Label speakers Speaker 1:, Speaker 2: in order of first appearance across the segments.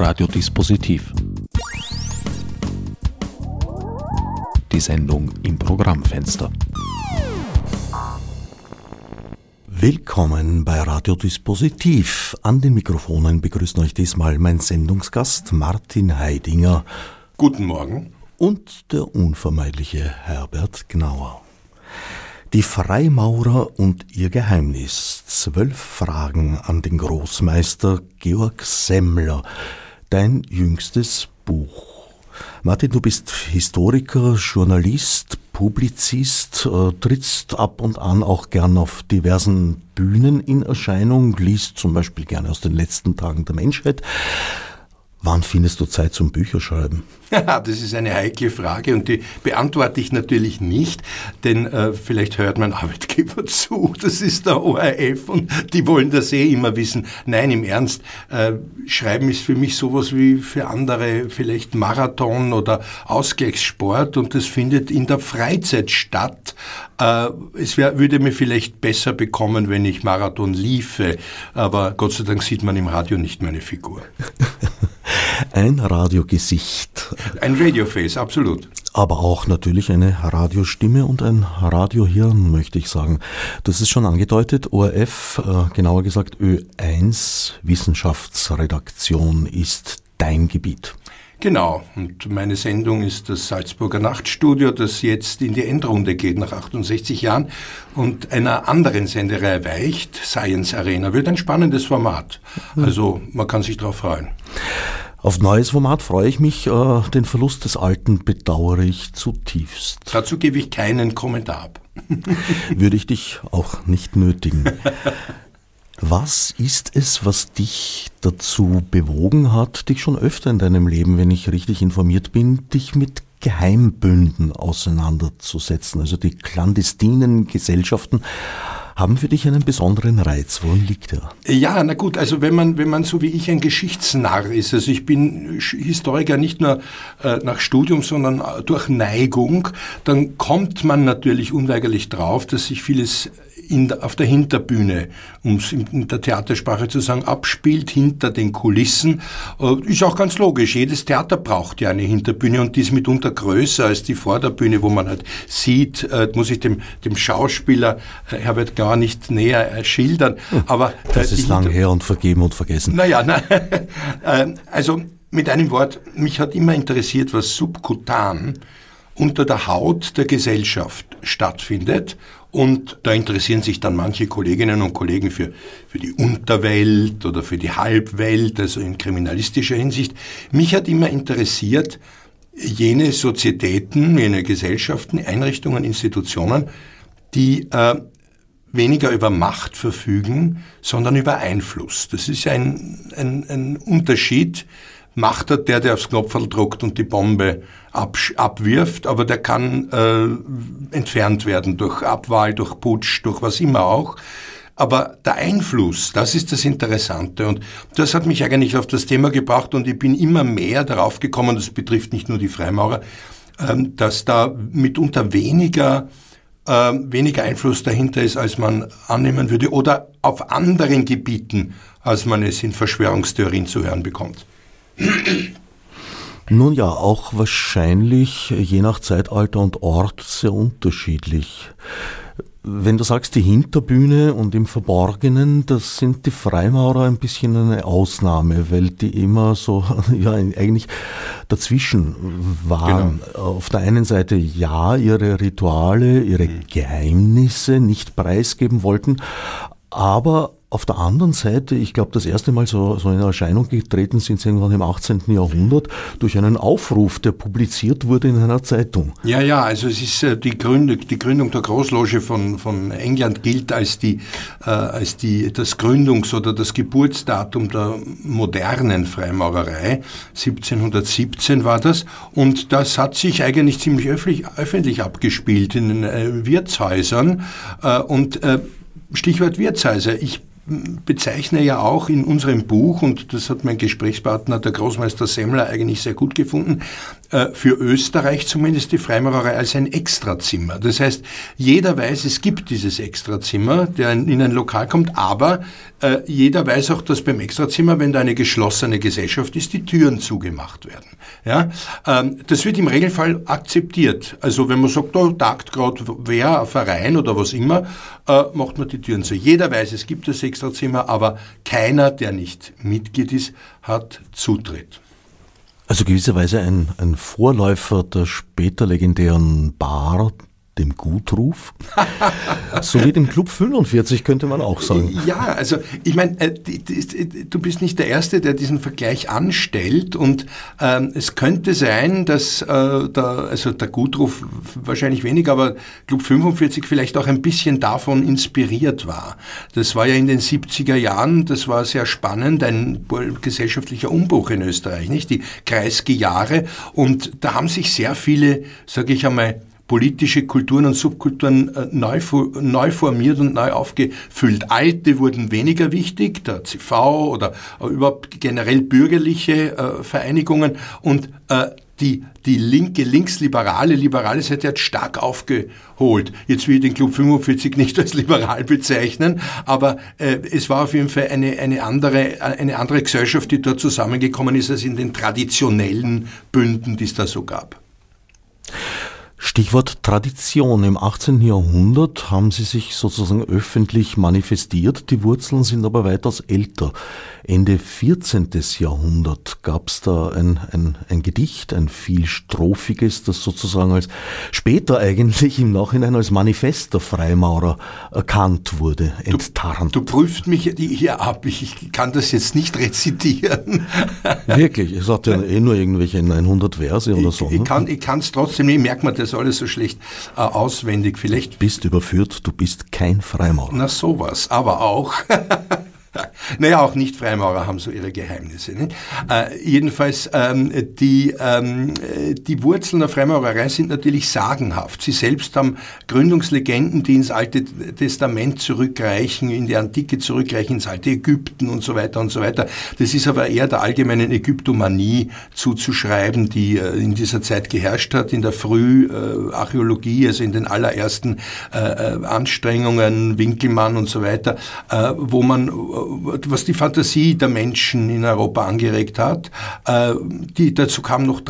Speaker 1: Radiodispositiv. Die Sendung im Programmfenster. Willkommen bei Radiodispositiv. An den Mikrofonen begrüßen euch diesmal mein Sendungsgast Martin Heidinger.
Speaker 2: Guten Morgen.
Speaker 1: Und der unvermeidliche Herbert Gnauer. Die Freimaurer und ihr Geheimnis. Zwölf Fragen an den Großmeister Georg Semmler. Dein jüngstes Buch. Martin, du bist Historiker, Journalist, Publizist, äh, trittst ab und an auch gern auf diversen Bühnen in Erscheinung, liest zum Beispiel gerne aus den letzten Tagen der Menschheit. Wann findest du Zeit zum Bücherschreiben?
Speaker 2: Ja, das ist eine heikle Frage und die beantworte ich natürlich nicht, denn äh, vielleicht hört mein Arbeitgeber zu, das ist der ORF und die wollen das eh immer wissen. Nein, im Ernst, äh, Schreiben ist für mich sowas wie für andere vielleicht Marathon oder Ausgleichssport und das findet in der Freizeit statt. Äh, es wär, würde mir vielleicht besser bekommen, wenn ich Marathon liefe, aber Gott sei Dank sieht man im Radio nicht meine Figur.
Speaker 1: Ein Radiogesicht.
Speaker 2: Ein Radioface, absolut.
Speaker 1: Aber auch natürlich eine Radiostimme und ein Radiohirn, möchte ich sagen. Das ist schon angedeutet. ORF, äh, genauer gesagt Ö1 Wissenschaftsredaktion ist dein Gebiet.
Speaker 2: Genau, und meine Sendung ist das Salzburger Nachtstudio, das jetzt in die Endrunde geht nach 68 Jahren und einer anderen Senderei weicht, Science Arena. Wird ein spannendes Format. Also man kann sich darauf freuen.
Speaker 1: Auf neues Format freue ich mich. Äh, den Verlust des Alten bedauere ich zutiefst.
Speaker 2: Dazu gebe ich keinen Kommentar ab.
Speaker 1: Würde ich dich auch nicht nötigen. Was ist es, was dich dazu bewogen hat, dich schon öfter in deinem Leben, wenn ich richtig informiert bin, dich mit Geheimbünden auseinanderzusetzen, also die clandestinen Gesellschaften haben für dich einen besonderen Reiz. Worin liegt er?
Speaker 2: Ja, na gut, also wenn man, wenn man so wie ich ein Geschichtsnarr ist, also ich bin Historiker nicht nur äh, nach Studium, sondern durch Neigung, dann kommt man natürlich unweigerlich drauf, dass sich vieles in, auf der Hinterbühne, um es in der Theatersprache zu sagen, abspielt, hinter den Kulissen. Äh, ist auch ganz logisch. Jedes Theater braucht ja eine Hinterbühne und die ist mitunter größer als die Vorderbühne, wo man halt sieht, äh, muss ich dem, dem Schauspieler äh, Herbert gar nicht näher schildern.
Speaker 1: Hm. Aber das ist lang her und vergeben und vergessen.
Speaker 2: Naja, na, also mit einem Wort, mich hat immer interessiert, was subkutan unter der Haut der Gesellschaft stattfindet und da interessieren sich dann manche Kolleginnen und Kollegen für, für die Unterwelt oder für die Halbwelt, also in kriminalistischer Hinsicht. Mich hat immer interessiert, jene Sozietäten, jene Gesellschaften, Einrichtungen, Institutionen, die äh, weniger über Macht verfügen, sondern über Einfluss. Das ist ein, ein, ein Unterschied. Macht hat der, der aufs Knopferl druckt und die Bombe abwirft, aber der kann äh, entfernt werden durch Abwahl, durch Putsch, durch was immer auch. Aber der Einfluss, das ist das Interessante. Und das hat mich eigentlich auf das Thema gebracht und ich bin immer mehr darauf gekommen, das betrifft nicht nur die Freimaurer, ähm, dass da mitunter weniger, äh, weniger Einfluss dahinter ist, als man annehmen würde, oder auf anderen Gebieten, als man es in Verschwörungstheorien zu hören bekommt.
Speaker 1: Nun ja, auch wahrscheinlich je nach Zeitalter und Ort sehr unterschiedlich. Wenn du sagst, die Hinterbühne und im Verborgenen, das sind die Freimaurer ein bisschen eine Ausnahme, weil die immer so, ja, eigentlich dazwischen waren. Genau. Auf der einen Seite ja, ihre Rituale, ihre mhm. Geheimnisse nicht preisgeben wollten, aber auf der anderen Seite, ich glaube, das erste Mal so, so in Erscheinung getreten sind sie irgendwann im 18. Jahrhundert durch einen Aufruf, der publiziert wurde in einer Zeitung.
Speaker 2: Ja, ja, also es ist äh, die Gründung, die Gründung der Großloge von, von England gilt als die, äh, als die, das Gründungs- oder das Geburtsdatum der modernen Freimaurerei. 1717 war das. Und das hat sich eigentlich ziemlich öffentlich, öffentlich abgespielt in den äh, Wirtshäusern. Äh, und äh, Stichwort Wirtshäuser. Ich bezeichne ja auch in unserem Buch, und das hat mein Gesprächspartner, der Großmeister Semmler, eigentlich sehr gut gefunden, für Österreich zumindest die Freimaurerei als ein Extrazimmer. Das heißt, jeder weiß, es gibt dieses Extrazimmer, der in ein Lokal kommt, aber äh, jeder weiß auch, dass beim Extrazimmer, wenn da eine geschlossene Gesellschaft ist, die Türen zugemacht werden. Ja, ähm, das wird im Regelfall akzeptiert. Also wenn man sagt, da tagt gerade wer, ein Verein oder was immer, äh, macht man die Türen zu. Jeder weiß, es gibt das Extrazimmer, aber keiner, der nicht Mitglied ist, hat Zutritt.
Speaker 1: Also gewisserweise ein, ein Vorläufer der später legendären Bar, dem Gutruf. so wie dem Club 45 könnte man auch sagen.
Speaker 2: Ja, also ich meine, äh, du bist nicht der Erste, der diesen Vergleich anstellt und ähm, es könnte sein, dass äh, der, also der Gutruf wahrscheinlich weniger, aber Club 45 vielleicht auch ein bisschen davon inspiriert war. Das war ja in den 70er Jahren, das war sehr spannend, ein gesellschaftlicher Umbruch in Österreich, nicht? Die Kreisky-Jahre und da haben sich sehr viele, sage ich einmal, politische Kulturen und Subkulturen äh, neu, neu formiert und neu aufgefüllt. Alte wurden weniger wichtig, der CV oder äh, überhaupt generell bürgerliche äh, Vereinigungen und die, die linke, linksliberale, liberale Seite hat stark aufgeholt. Jetzt will ich den Club 45 nicht als liberal bezeichnen, aber äh, es war auf jeden Fall eine, eine, andere, eine andere Gesellschaft, die dort zusammengekommen ist, als in den traditionellen Bünden, die es da so gab.
Speaker 1: Stichwort Tradition. Im 18. Jahrhundert haben sie sich sozusagen öffentlich manifestiert. Die Wurzeln sind aber weitaus älter. Ende 14. Jahrhundert gab es da ein, ein, ein Gedicht, ein viel strophiges, das sozusagen als später eigentlich im Nachhinein als Manifest der Freimaurer erkannt wurde,
Speaker 2: enttarnt. Du, du prüfst mich hier ab. Ich kann das jetzt nicht rezitieren.
Speaker 1: Wirklich? Es hat ja eh nur irgendwelche 900 Verse oder so.
Speaker 2: Ich, ich ne? kann es trotzdem nicht, merkt man das alles so schlecht äh, auswendig. Vielleicht.
Speaker 1: Du bist überführt, du bist kein Freimaurer.
Speaker 2: Na sowas, aber auch. naja, auch Nicht-Freimaurer haben so ihre Geheimnisse. Nicht? Äh, jedenfalls, ähm, die, ähm, die Wurzeln der Freimaurerei sind natürlich sagenhaft. Sie selbst haben Gründungslegenden, die ins Alte Testament zurückreichen, in die Antike zurückreichen, ins alte Ägypten und so weiter und so weiter. Das ist aber eher der allgemeinen Ägyptomanie zuzuschreiben, die äh, in dieser Zeit geherrscht hat, in der Früharchäologie, also in den allerersten äh, äh Anstrengungen, Winkelmann und so weiter, äh, wo man was die Fantasie der Menschen in Europa angeregt hat. Äh, die, dazu kamen noch,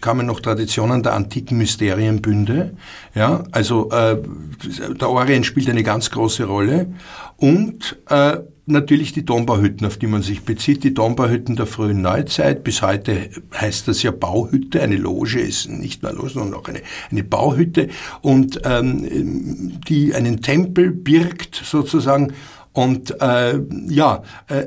Speaker 2: kamen noch Traditionen der antiken Mysterienbünde. Ja, also äh, der Orient spielt eine ganz große Rolle. Und äh, natürlich die Dombauhütten, auf die man sich bezieht, die Dombauhütten der frühen Neuzeit. Bis heute heißt das ja Bauhütte. Eine Loge ist nicht nur Loge, sondern auch eine, eine Bauhütte und ähm, die einen Tempel birgt sozusagen und äh, ja, äh,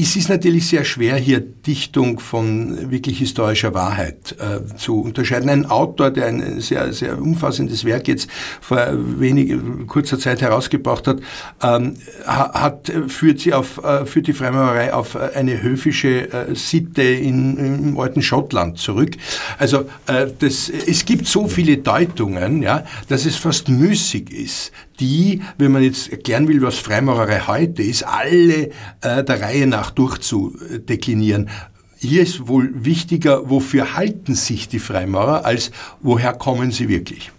Speaker 2: es ist natürlich sehr schwer, hier Dichtung von wirklich historischer Wahrheit äh, zu unterscheiden. Ein Autor, der ein sehr, sehr umfassendes Werk jetzt vor wenig, kurzer Zeit herausgebracht hat, ähm, hat führt sie auf, äh, führt die Freimaurerei auf eine höfische äh, Sitte in, im alten Schottland zurück. Also äh, das, es gibt so viele Deutungen, ja, dass es fast müßig ist, die, wenn man jetzt erklären will, was Freimaurerei heute ist, alle äh, der Reihe nach durchzudeklinieren. Hier ist wohl wichtiger, wofür halten sich die Freimaurer, als woher kommen sie wirklich.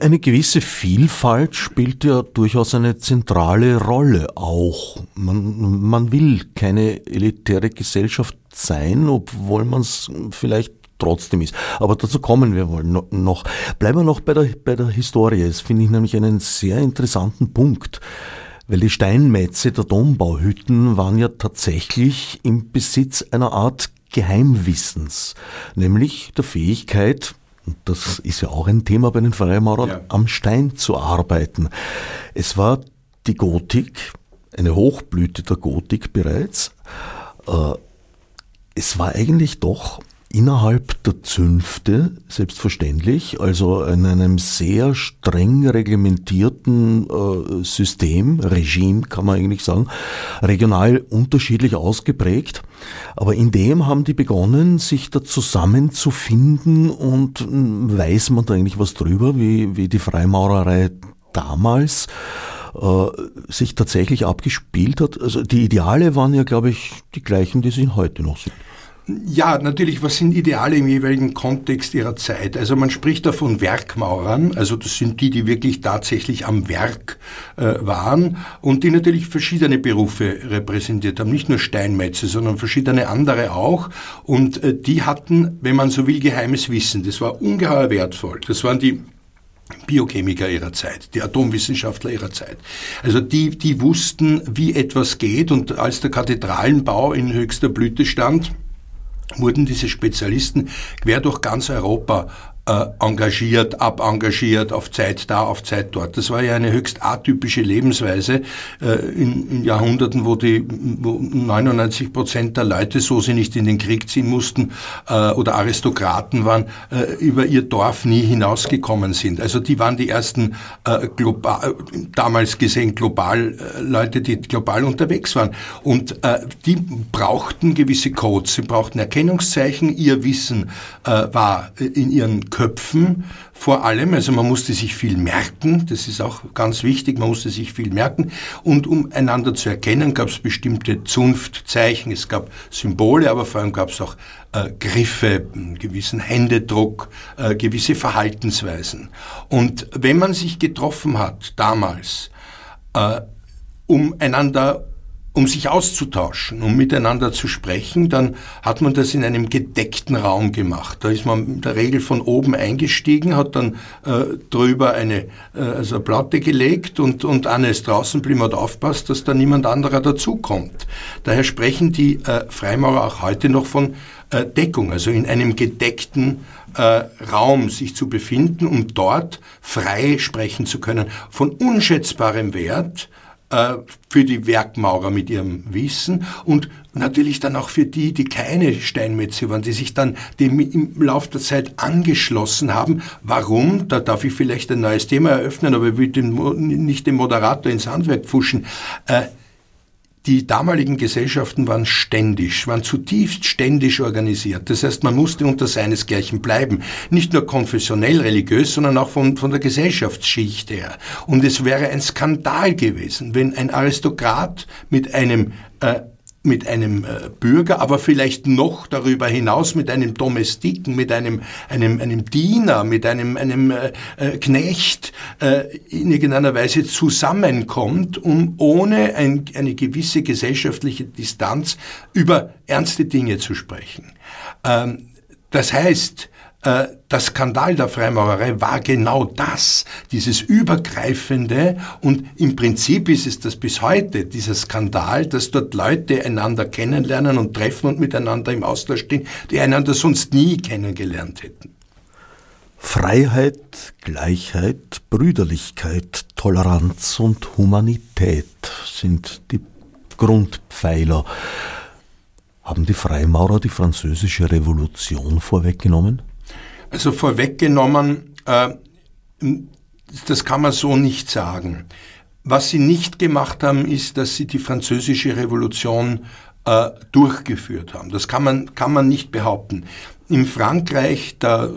Speaker 1: Eine gewisse Vielfalt spielt ja durchaus eine zentrale Rolle auch. Man, man will keine elitäre Gesellschaft sein, obwohl man es vielleicht trotzdem ist. Aber dazu kommen wir wohl noch. Bleiben wir noch bei der, bei der Historie. Das finde ich nämlich einen sehr interessanten Punkt. Weil die Steinmetze der Dombauhütten waren ja tatsächlich im Besitz einer Art Geheimwissens, nämlich der Fähigkeit, und das ist ja auch ein Thema bei den Freimaurern, ja. am Stein zu arbeiten. Es war die Gotik, eine Hochblüte der Gotik bereits. Äh, es war eigentlich doch innerhalb der Zünfte, selbstverständlich, also in einem sehr streng reglementierten äh, System, Regime kann man eigentlich sagen, regional unterschiedlich ausgeprägt. Aber in dem haben die begonnen, sich da zusammenzufinden und hm, weiß man da eigentlich was drüber, wie, wie die Freimaurerei damals äh, sich tatsächlich abgespielt hat. Also die Ideale waren ja, glaube ich, die gleichen, die sie heute noch sind.
Speaker 2: Ja, natürlich, was sind Ideale im jeweiligen Kontext ihrer Zeit? Also man spricht da von Werkmaurern, also das sind die, die wirklich tatsächlich am Werk äh, waren und die natürlich verschiedene Berufe repräsentiert haben, nicht nur Steinmetze, sondern verschiedene andere auch. Und äh, die hatten, wenn man so will, geheimes Wissen. Das war ungeheuer wertvoll. Das waren die Biochemiker ihrer Zeit, die Atomwissenschaftler ihrer Zeit. Also die, die wussten, wie etwas geht und als der Kathedralenbau in höchster Blüte stand, wurden diese Spezialisten quer durch ganz Europa äh, engagiert, abengagiert, auf Zeit da, auf Zeit dort. Das war ja eine höchst atypische Lebensweise äh, in, in, Jahrhunderten, wo die wo 99 Prozent der Leute, so sie nicht in den Krieg ziehen mussten äh, oder Aristokraten waren, äh, über ihr Dorf nie hinausgekommen sind. Also die waren die ersten äh, global, damals gesehen global äh, Leute, die global unterwegs waren. Und die brauchten gewisse Codes, sie brauchten Erkennungszeichen, ihr Wissen war in ihren Köpfen vor allem. Also man musste sich viel merken, das ist auch ganz wichtig, man musste sich viel merken. Und um einander zu erkennen, gab es bestimmte Zunftzeichen, es gab Symbole, aber vor allem gab es auch äh, Griffe, einen gewissen Händedruck, äh, gewisse Verhaltensweisen. Und wenn man sich getroffen hat damals, äh, um einander um sich auszutauschen, um miteinander zu sprechen, dann hat man das in einem gedeckten Raum gemacht. Da ist man in der Regel von oben eingestiegen, hat dann äh, drüber eine, äh, also eine Platte gelegt und, und Anne ist draußen blieben und aufpasst, dass da niemand anderer dazukommt. Daher sprechen die äh, Freimaurer auch heute noch von äh, Deckung, also in einem gedeckten äh, Raum sich zu befinden, um dort frei sprechen zu können. Von unschätzbarem Wert, für die Werkmaurer mit ihrem Wissen und natürlich dann auch für die, die keine Steinmetze waren, die sich dann dem im Laufe der Zeit angeschlossen haben. Warum? Da darf ich vielleicht ein neues Thema eröffnen, aber ich will den, nicht den Moderator ins Handwerk pfuschen. Äh, die damaligen Gesellschaften waren ständisch, waren zutiefst ständisch organisiert. Das heißt, man musste unter seinesgleichen bleiben. Nicht nur konfessionell religiös, sondern auch von, von der Gesellschaftsschicht her. Und es wäre ein Skandal gewesen, wenn ein Aristokrat mit einem äh, mit einem äh, Bürger, aber vielleicht noch darüber hinaus mit einem Domestiken, mit einem, einem, einem Diener, mit einem, einem äh, äh, Knecht äh, in irgendeiner Weise zusammenkommt, um ohne ein, eine gewisse gesellschaftliche Distanz über ernste Dinge zu sprechen. Ähm, das heißt, äh, der Skandal der Freimaurerei war genau das, dieses Übergreifende und im Prinzip ist es das bis heute, dieser Skandal, dass dort Leute einander kennenlernen und treffen und miteinander im Austausch stehen, die einander sonst nie kennengelernt hätten.
Speaker 1: Freiheit, Gleichheit, Brüderlichkeit, Toleranz und Humanität sind die Grundpfeiler. Haben die Freimaurer die französische Revolution vorweggenommen?
Speaker 2: Also vorweggenommen, äh, das kann man so nicht sagen. Was sie nicht gemacht haben, ist, dass sie die französische Revolution äh, durchgeführt haben. Das kann man, kann man nicht behaupten. In Frankreich der,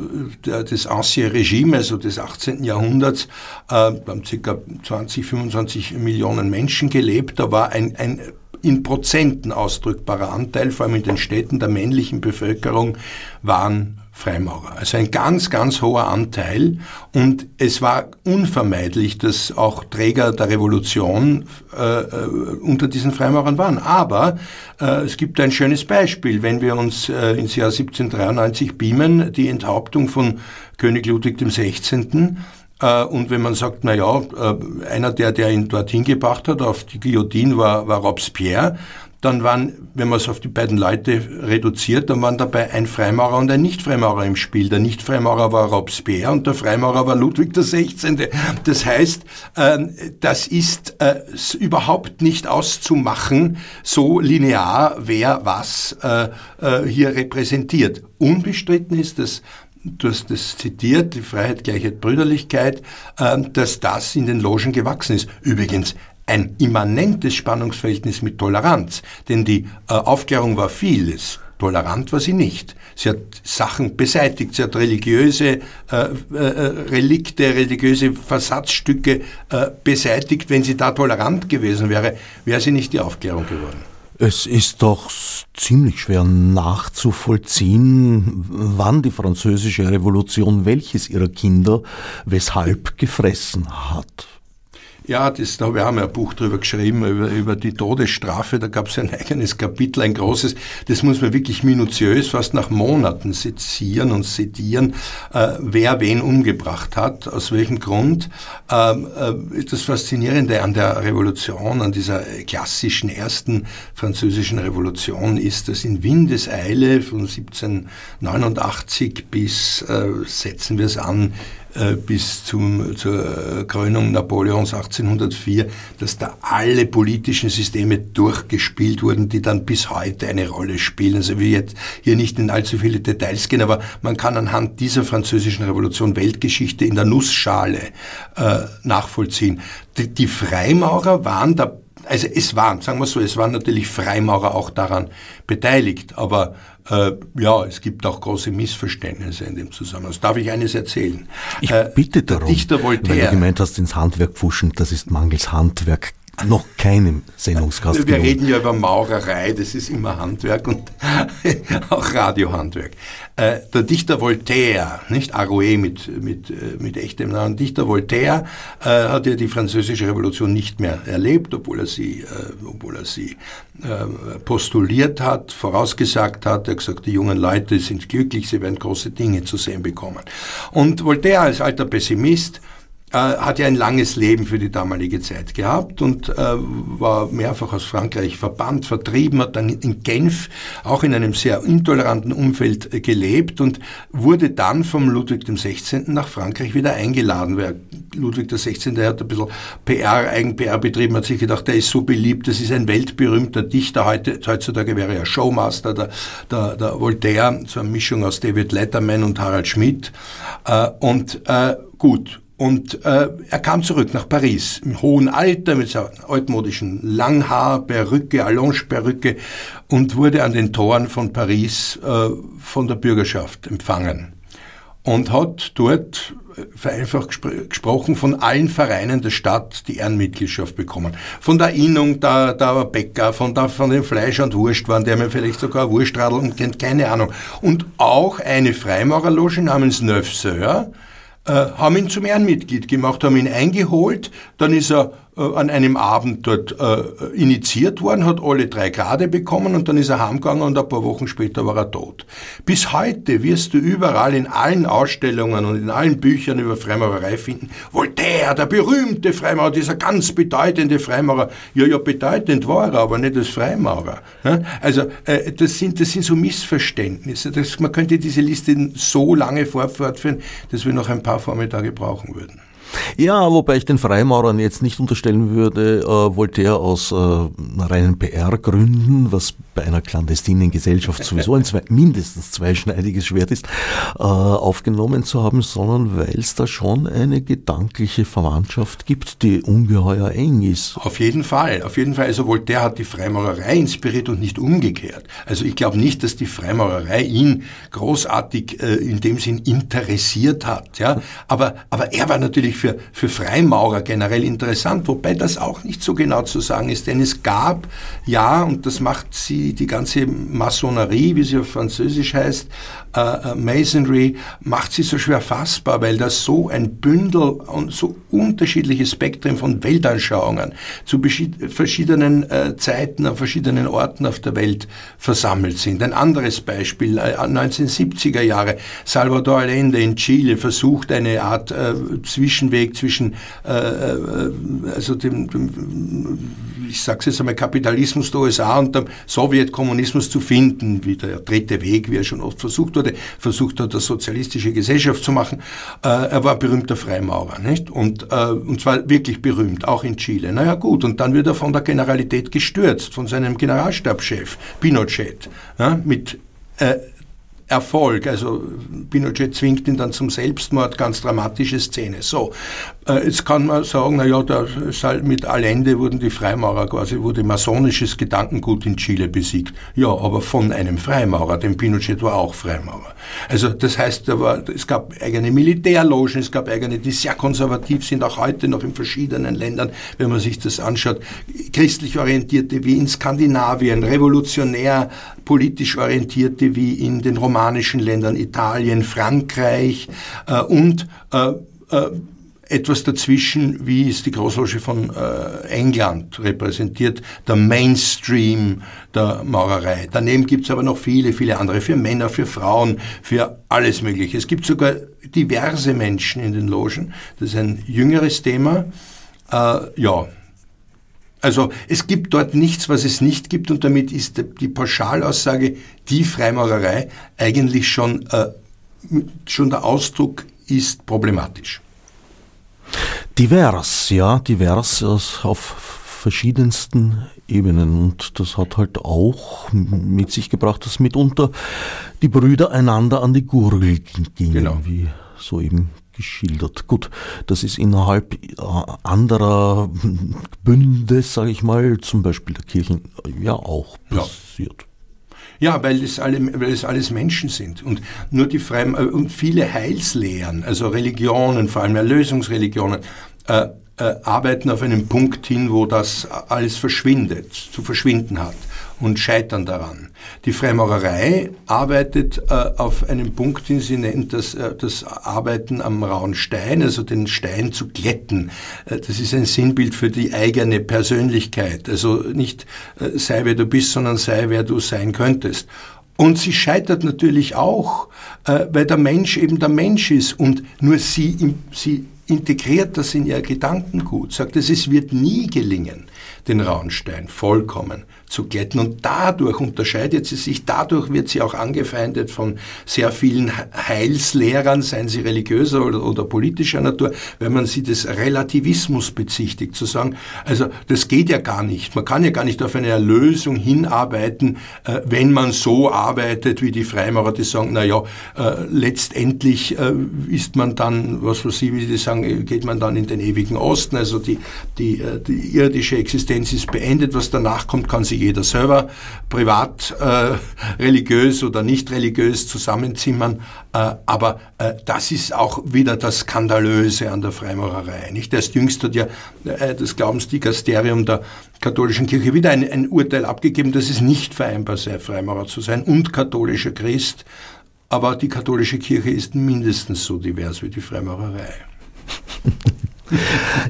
Speaker 2: der, des Ancien Regime, also des 18. Jahrhunderts, äh, haben ca. 20, 25 Millionen Menschen gelebt. Da war ein, ein in Prozenten ausdrückbarer Anteil, vor allem in den Städten der männlichen Bevölkerung, waren Freimaurer. Also ein ganz, ganz hoher Anteil. Und es war unvermeidlich, dass auch Träger der Revolution äh, äh, unter diesen Freimaurern waren. Aber äh, es gibt ein schönes Beispiel. Wenn wir uns äh, ins Jahr 1793 beamen, die Enthauptung von König Ludwig XVI., äh, und wenn man sagt, na ja, äh, einer der, der ihn dorthin gebracht hat, auf die Guillotine war, war Robespierre, dann waren, wenn man es auf die beiden Leute reduziert, dann waren dabei ein Freimaurer und ein Nicht-Freimaurer im Spiel. Der Nicht-Freimaurer war Robespierre und der Freimaurer war Ludwig XVI. Das heißt, ähm, das ist äh, überhaupt nicht auszumachen, so linear, wer was hier repräsentiert. Unbestritten ist, dass du hast das zitiert, die Freiheit, Gleichheit, Brüderlichkeit, ähm, dass das in den Logen gewachsen ist. Übrigens ein immanentes Spannungsverhältnis mit Toleranz, denn die äh, Aufklärung war vieles. Tolerant war sie nicht. Sie hat Sachen beseitigt, sie hat religiöse äh, äh, Relikte, religiöse Versatzstücke äh, beseitigt. Wenn sie da tolerant gewesen wäre, wäre sie nicht die Aufklärung geworden.
Speaker 1: Es ist doch ziemlich schwer nachzuvollziehen, wann die französische Revolution welches ihrer Kinder weshalb gefressen hat.
Speaker 2: Ja, das, da wir haben ja ein Buch drüber geschrieben, über, über die Todesstrafe. Da gab es ein eigenes Kapitel, ein großes. Das muss man wirklich minutiös, fast nach Monaten sezieren und sedieren, äh, wer wen umgebracht hat, aus welchem Grund. Ähm, äh, das Faszinierende an der Revolution, an dieser klassischen ersten französischen Revolution ist, dass in Windeseile von 1789 bis, äh, setzen wir es an, bis zum, zur Krönung Napoleons 1804, dass da alle politischen Systeme durchgespielt wurden, die dann bis heute eine Rolle spielen. Also wir jetzt hier nicht in allzu viele Details gehen, aber man kann anhand dieser französischen Revolution Weltgeschichte in der Nussschale äh, nachvollziehen. Die, die Freimaurer waren da also es waren, sagen wir so, es waren natürlich Freimaurer auch daran beteiligt, aber äh, ja, es gibt auch große Missverständnisse in dem Zusammenhang. Darf ich eines erzählen.
Speaker 1: Ich äh, bitte darum, Dichter Voltaire, weil du gemeint hast, ins Handwerk pfuschen, das ist mangels Handwerk noch keinem Sendungsgast.
Speaker 2: Wir reden ja über Maurerei, das ist immer Handwerk und auch Radiohandwerk. Äh, der Dichter Voltaire, nicht Arouet mit, mit, äh, mit echtem Namen, Dichter Voltaire äh, hat ja die französische Revolution nicht mehr erlebt, obwohl er sie, äh, obwohl er sie äh, postuliert hat, vorausgesagt hat. Er hat gesagt, die jungen Leute sind glücklich, sie werden große Dinge zu sehen bekommen. Und Voltaire als alter Pessimist äh, hat ja ein langes Leben für die damalige Zeit gehabt und äh, war mehrfach aus Frankreich verbannt, vertrieben, hat dann in Genf auch in einem sehr intoleranten Umfeld äh, gelebt und wurde dann vom Ludwig XVI. nach Frankreich wieder eingeladen. Weil Ludwig XVI. hat ein bisschen PR, Eigen-PR betrieben, hat sich gedacht, der ist so beliebt, das ist ein weltberühmter Dichter, heute, heutzutage wäre er Showmaster, der, der, der Voltaire, so eine Mischung aus David Letterman und Harald Schmidt. Äh, und äh, gut, und äh, er kam zurück nach Paris im hohen Alter mit seiner altmodischen Langhaar, Perücke, Allonge-Perücke und wurde an den Toren von Paris äh, von der Bürgerschaft empfangen und hat dort äh, vereinfacht gespr gesprochen von allen Vereinen der Stadt die Ehrenmitgliedschaft bekommen. Von der Innung, der, der Bäcker, von, der, von den Fleisch- und Wurstwaren, der mir vielleicht sogar Wurstradl kennt, keine Ahnung. Und auch eine Freimaurerloge namens Neuf Sœurs, äh, haben ihn zum Ehrenmitglied gemacht, haben ihn eingeholt, dann ist er äh, an einem Abend dort äh, initiiert worden, hat alle drei Grade bekommen und dann ist er heimgegangen und ein paar Wochen später war er tot. Bis heute wirst du überall in allen Ausstellungen und in allen Büchern über Freimaurerei finden, Voltaire, der berühmte Freimaurer, dieser ganz bedeutende Freimaurer. Ja, ja, bedeutend war er, aber nicht als Freimaurer. Also äh, das, sind, das sind so Missverständnisse. Das, man könnte diese Liste so lange fortführen, dass wir noch ein paar Vormittage brauchen würden.
Speaker 1: Ja, wobei ich den Freimaurern jetzt nicht unterstellen würde, äh, Voltaire aus äh, reinen PR-Gründen, was bei einer clandestinen Gesellschaft sowieso ein zwei, mindestens zweischneidiges Schwert ist, äh, aufgenommen zu haben, sondern weil es da schon eine gedankliche Verwandtschaft gibt, die ungeheuer eng ist.
Speaker 2: Auf jeden Fall, auf jeden Fall. Also Voltaire hat die Freimaurerei inspiriert und nicht umgekehrt. Also ich glaube nicht, dass die Freimaurerei ihn großartig äh, in dem Sinn interessiert hat. Ja? Aber, aber er war natürlich für, für Freimaurer generell interessant, wobei das auch nicht so genau zu sagen ist, denn es gab, ja, und das macht sie, die ganze Masonerie, wie sie auf Französisch heißt, äh, äh, Masonry, macht sie so schwer fassbar, weil das so ein Bündel und so unterschiedliche Spektren von Weltanschauungen zu verschiedenen äh, Zeiten an verschiedenen Orten auf der Welt versammelt sind. Ein anderes Beispiel, äh, 1970er Jahre, Salvador Allende in Chile versucht eine Art äh, Zwischen Zwischenweg zwischen äh, äh, also dem, dem ich sage jetzt einmal, Kapitalismus der USA und dem Sowjetkommunismus zu finden, wie der dritte Weg, wie er schon oft versucht wurde, versucht hat, eine sozialistische Gesellschaft zu machen. Äh, er war berühmter Freimaurer, nicht? Und, äh, und zwar wirklich berühmt, auch in Chile. Naja gut, und dann wird er von der Generalität gestürzt, von seinem Generalstabschef Pinochet, ja, mit äh, Erfolg. Also Pinochet zwingt ihn dann zum Selbstmord, ganz dramatische Szene. So, äh, jetzt kann man sagen, na ja, da halt mit Allende wurden die Freimaurer quasi, wurde masonisches Gedankengut in Chile besiegt. Ja, aber von einem Freimaurer, denn Pinochet war auch Freimaurer. Also das heißt, da war, es gab eigene Militärlogen, es gab eigene, die sehr konservativ sind, auch heute noch in verschiedenen Ländern, wenn man sich das anschaut, christlich orientierte wie in Skandinavien, revolutionär politisch orientierte wie in den romanischen Ländern Italien, Frankreich äh, und äh, äh, etwas dazwischen, wie ist die Großloge von äh, England repräsentiert, der Mainstream der Maurerei. Daneben gibt es aber noch viele, viele andere, für Männer, für Frauen, für alles Mögliche. Es gibt sogar diverse Menschen in den Logen. Das ist ein jüngeres Thema. Äh, ja, also es gibt dort nichts, was es nicht gibt und damit ist die Pauschalaussage, die Freimaurerei eigentlich schon, äh, schon der Ausdruck ist problematisch.
Speaker 1: Divers, ja, divers auf verschiedensten Ebenen und das hat halt auch mit sich gebracht, dass mitunter die Brüder einander an die Gurgel gingen, genau. wie soeben geschildert. Gut, das ist innerhalb äh, anderer Bünde, sage ich mal, zum Beispiel der Kirchen, ja auch passiert.
Speaker 2: Ja, weil es, alle, weil es alles Menschen sind. Und nur die Freien, äh, und viele Heilslehren, also Religionen, vor allem Erlösungsreligionen, äh, äh, arbeiten auf einen Punkt hin, wo das alles verschwindet, zu verschwinden hat und scheitern daran. Die Freimaurerei arbeitet äh, auf einen Punkt, den sie nennt das, äh, das Arbeiten am rauen Stein, also den Stein zu glätten. Äh, das ist ein Sinnbild für die eigene Persönlichkeit. Also nicht äh, sei wer du bist, sondern sei wer du sein könntest. Und sie scheitert natürlich auch, äh, weil der Mensch eben der Mensch ist und nur sie, sie integriert das in ihr Gedankengut, sagt es, es wird nie gelingen, den Raunstein vollkommen zu glätten. Und dadurch unterscheidet sie sich, dadurch wird sie auch angefeindet von sehr vielen Heilslehrern, seien sie religiöser oder, oder politischer Natur, wenn man sie des Relativismus bezichtigt, zu sagen, also das geht ja gar nicht. Man kann ja gar nicht auf eine Erlösung hinarbeiten, äh, wenn man so arbeitet wie die Freimaurer, die sagen, na ja, äh, letztendlich äh, ist man dann, was weiß ich, wie die sagen, geht man dann in den ewigen Osten, also die, die, äh, die irdische Existenz ist beendet, was danach kommt, kann sich jeder selber privat, äh, religiös oder nicht religiös zusammenzimmern. Äh, aber äh, das ist auch wieder das Skandalöse an der Freimaurerei. Nicht? Erst jüngst hat ja äh, das Glaubensdikasterium der katholischen Kirche wieder ein, ein Urteil abgegeben, dass es nicht vereinbar sei, Freimaurer zu sein und katholischer Christ. Aber die katholische Kirche ist mindestens so divers wie die Freimaurerei.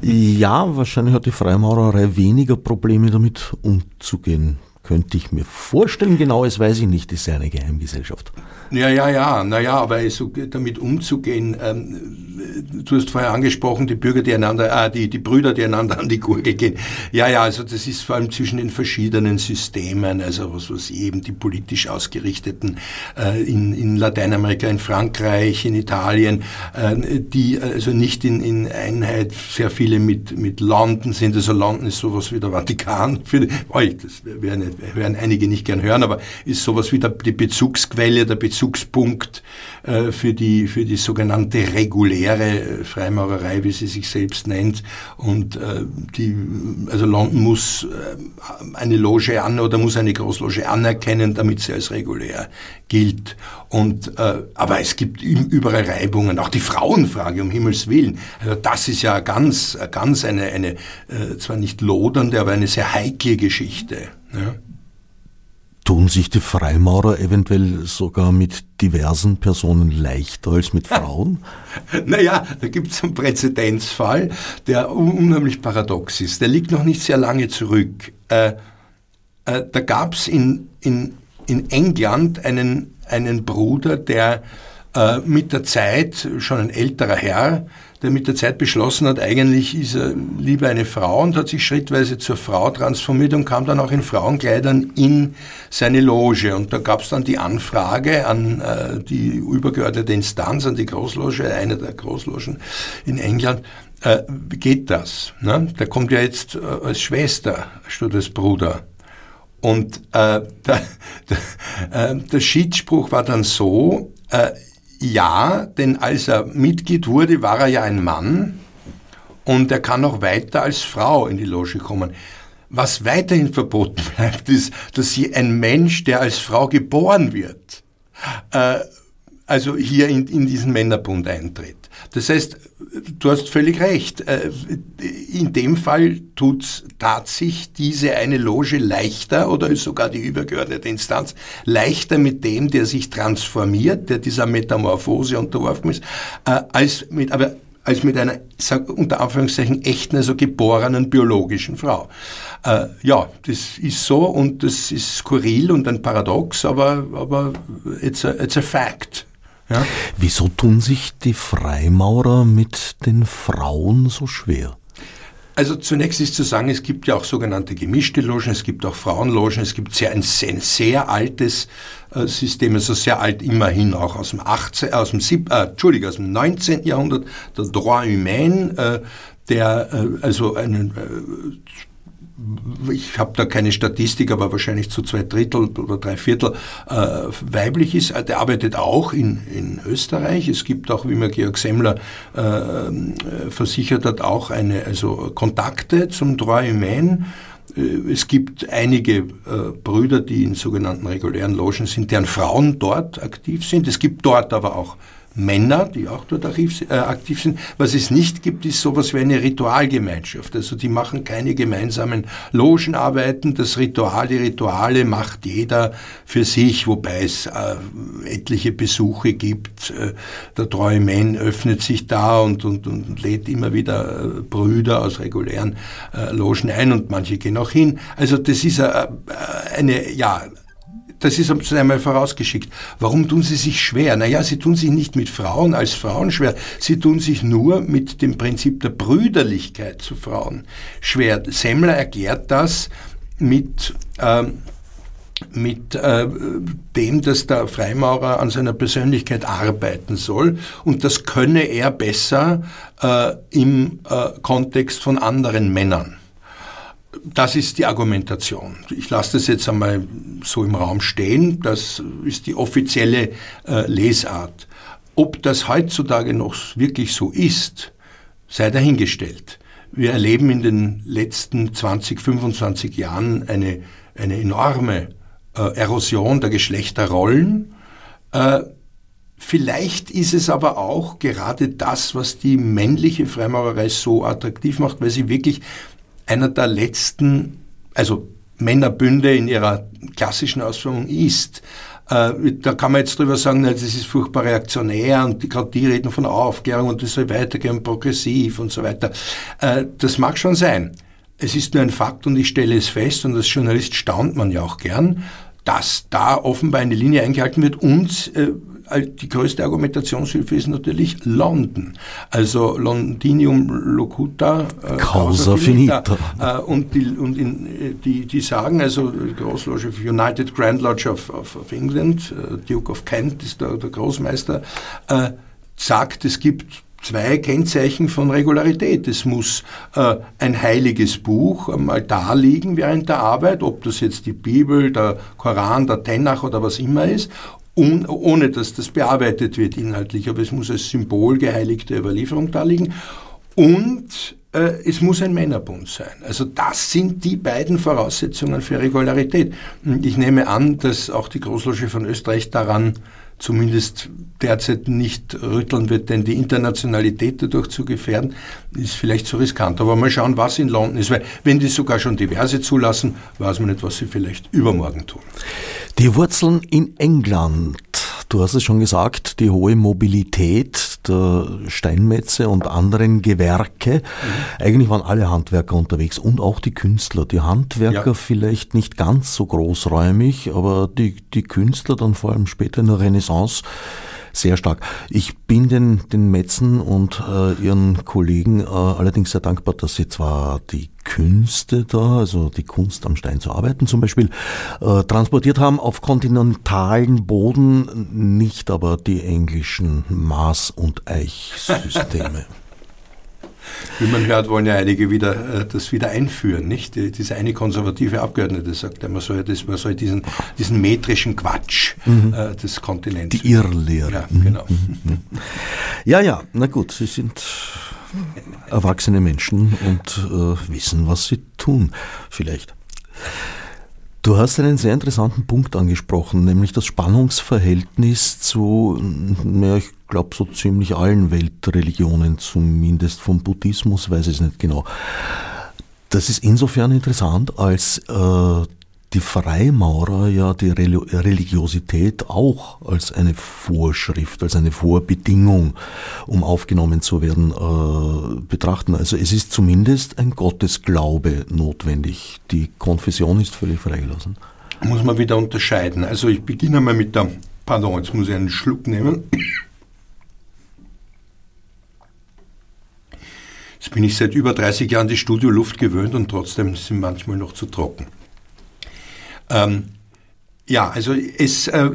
Speaker 1: Ja, wahrscheinlich hat die Freimaurerei weniger Probleme damit umzugehen. Könnte ich mir vorstellen, genaues weiß ich nicht, ist ja eine Geheimgesellschaft.
Speaker 2: Ja, ja, ja, naja, aber so damit umzugehen, ähm, du hast vorher angesprochen, die Bürger, die einander, äh, die, die Brüder, die einander an die Gurgel gehen. Ja, ja, also das ist vor allem zwischen den verschiedenen Systemen, also was weiß eben die politisch ausgerichteten äh, in, in Lateinamerika, in Frankreich, in Italien, äh, die also nicht in, in Einheit sehr viele mit, mit London sind. Also London ist sowas wie der Vatikan. Für die, oh, das werden, werden einige nicht gern hören, aber ist sowas wie der, die Bezugsquelle, der Bezugspunkt äh, für die, für die sogenannte reguläre Freimaurerei, wie sie sich selbst nennt. Und äh, die, also London muss äh, eine Loge an oder muss eine Großloge anerkennen, damit sie als regulär gilt. Und, äh, aber es gibt überall Reibungen, auch die Frauenfrage, um Himmels Willen. Also das ist ja ganz, ganz eine, eine äh, zwar nicht lodernde, aber eine sehr heikle Geschichte. Ja.
Speaker 1: Tun sich die Freimaurer eventuell sogar mit diversen Personen leichter als mit Frauen?
Speaker 2: naja, da gibt es einen Präzedenzfall, der unheimlich paradox ist. Der liegt noch nicht sehr lange zurück. Äh, äh, da gab es in, in, in England einen, einen Bruder, der äh, mit der Zeit, schon ein älterer Herr, der mit der Zeit beschlossen hat, eigentlich ist er lieber eine Frau und hat sich schrittweise zur Frau transformiert und kam dann auch in Frauenkleidern in seine Loge. Und da gab es dann die Anfrage an äh, die übergeordnete Instanz, an die Großloge, eine der Großlogen in England, äh, geht das? Ne? Der kommt ja jetzt äh, als Schwester statt als Bruder. Und äh, da, da, Äh, der Schiedsspruch war dann so, äh, ja, denn als er Mitglied wurde, war er ja ein Mann und er kann auch weiter als Frau in die Loge kommen. Was weiterhin verboten bleibt, ist, dass sie ein Mensch, der als Frau geboren wird, äh, also hier in, in diesen Männerbund eintritt. Das heißt, du hast völlig recht. Äh, in dem Fall tut's tat sich diese eine Loge leichter oder ist sogar die übergeordnete Instanz leichter mit dem, der sich transformiert, der dieser Metamorphose unterworfen ist, äh, als mit, aber als mit einer, sag, unter Anführungszeichen, echten, also geborenen biologischen Frau. Äh, ja, das ist so und das ist skurril und ein Paradox, aber, aber it's, a, it's a fact.
Speaker 1: Ja? Wieso tun sich die Freimaurer mit den Frauen so schwer?
Speaker 2: Also zunächst ist zu sagen, es gibt ja auch sogenannte gemischte Logen, es gibt auch Frauenlogen, es gibt sehr, ein, ein sehr altes äh, System, also sehr alt immerhin auch aus dem 18, aus dem, 7, äh, Entschuldige, aus dem 19. Jahrhundert, der Droit Humain, äh, der äh, also einen äh, ich habe da keine Statistik, aber wahrscheinlich zu zwei Drittel oder drei Viertel äh, weiblich ist. Der arbeitet auch in, in Österreich. Es gibt auch, wie mir Georg Semmler äh, versichert hat, auch eine, also Kontakte zum Droit Humain. Äh, es gibt einige äh, Brüder, die in sogenannten regulären Logen sind, deren Frauen dort aktiv sind. Es gibt dort aber auch Männer, die auch dort äh, aktiv sind. Was es nicht gibt, ist sowas wie eine Ritualgemeinschaft. Also die machen keine gemeinsamen Logenarbeiten. Das Ritual, die Rituale macht jeder für sich, wobei es äh, etliche Besuche gibt. Äh, der treue Mann öffnet sich da und, und, und lädt immer wieder Brüder aus regulären Logen ein und manche gehen auch hin. Also das ist äh, eine, ja, das ist einmal vorausgeschickt. Warum tun sie sich schwer? Naja, sie tun sich nicht mit Frauen als Frauen schwer. Sie tun sich nur mit dem Prinzip der Brüderlichkeit zu Frauen schwer. Semmler erklärt das mit, ähm, mit äh, dem, dass der Freimaurer an seiner Persönlichkeit arbeiten soll und das könne er besser äh, im äh, Kontext von anderen Männern. Das ist die Argumentation. Ich lasse das jetzt einmal so im Raum stehen. Das ist die offizielle äh, Lesart. Ob das heutzutage noch wirklich so ist, sei dahingestellt. Wir erleben in den letzten 20, 25 Jahren eine, eine enorme äh, Erosion der Geschlechterrollen. Äh, vielleicht ist es aber auch gerade das, was die männliche Freimaurerei so attraktiv macht, weil sie wirklich einer der letzten, also Männerbünde in ihrer klassischen Ausführung ist. Äh, da kann man jetzt drüber sagen, das ist furchtbar reaktionär und gerade die reden von Aufklärung und das soll weitergehen, progressiv und so weiter. Äh, das mag schon sein. Es ist nur ein Fakt und ich stelle es fest und als Journalist staunt man ja auch gern, dass da offenbar eine Linie eingehalten wird und äh, die größte Argumentationshilfe ist natürlich London. Also Londinium locuta.
Speaker 1: Äh, Causa finita.
Speaker 2: Äh, und die, und in, äh, die, die sagen, also Großloge United Grand Lodge of, of, of England, äh, Duke of Kent ist der, der Großmeister, äh, sagt, es gibt zwei Kennzeichen von Regularität. Es muss äh, ein heiliges Buch am Altar liegen während der Arbeit, ob das jetzt die Bibel, der Koran, der Tenach oder was immer ist, un, ohne dass das bearbeitet wird inhaltlich, aber es muss als Symbol geheiligter Überlieferung da liegen. Und äh, es muss ein Männerbund sein. Also das sind die beiden Voraussetzungen für Regularität. Und ich nehme an, dass auch die Großloge von Österreich daran zumindest derzeit nicht rütteln wird, denn die Internationalität dadurch zu gefährden, ist vielleicht zu riskant. Aber mal schauen, was in London ist, weil wenn die sogar schon diverse zulassen, weiß man nicht, was sie vielleicht übermorgen tun.
Speaker 1: Die Wurzeln in England. Du hast es schon gesagt, die hohe Mobilität der Steinmetze und anderen Gewerke. Mhm. Eigentlich waren alle Handwerker unterwegs und auch die Künstler. Die Handwerker ja. vielleicht nicht ganz so großräumig, aber die, die Künstler dann vor allem später in der Renaissance sehr stark. Ich bin den, den Metzen und äh, ihren Kollegen äh, allerdings sehr dankbar, dass sie zwar die Künste da, also die Kunst am Stein zu arbeiten zum Beispiel, äh, transportiert haben auf kontinentalen Boden, nicht aber die englischen Maß- und Eichsysteme.
Speaker 2: Wie man hört, wollen ja einige wieder äh, das wieder einführen, nicht? Dieser eine konservative Abgeordnete sagt, man soll, das, man soll diesen, diesen metrischen Quatsch mhm. äh, des Kontinents.
Speaker 1: Die Irrlehre. Ja, genau. Mhm. mhm. Ja, ja, na gut, Sie sind erwachsene Menschen und äh, wissen, was sie tun, vielleicht. Du hast einen sehr interessanten Punkt angesprochen, nämlich das Spannungsverhältnis zu, ja, ich glaube, so ziemlich allen Weltreligionen, zumindest vom Buddhismus, weiß ich es nicht genau. Das ist insofern interessant, als äh, die Freimaurer ja die Religiosität auch als eine Vorschrift, als eine Vorbedingung, um aufgenommen zu werden, äh, betrachten. Also es ist zumindest ein Gottesglaube notwendig. Die Konfession ist völlig freigelassen.
Speaker 2: Muss man wieder unterscheiden. Also ich beginne mal mit der, pardon, jetzt muss ich einen Schluck nehmen. Jetzt bin ich seit über 30 Jahren die Studioluft gewöhnt und trotzdem sind manchmal noch zu trocken. Ähm, ja, also es äh,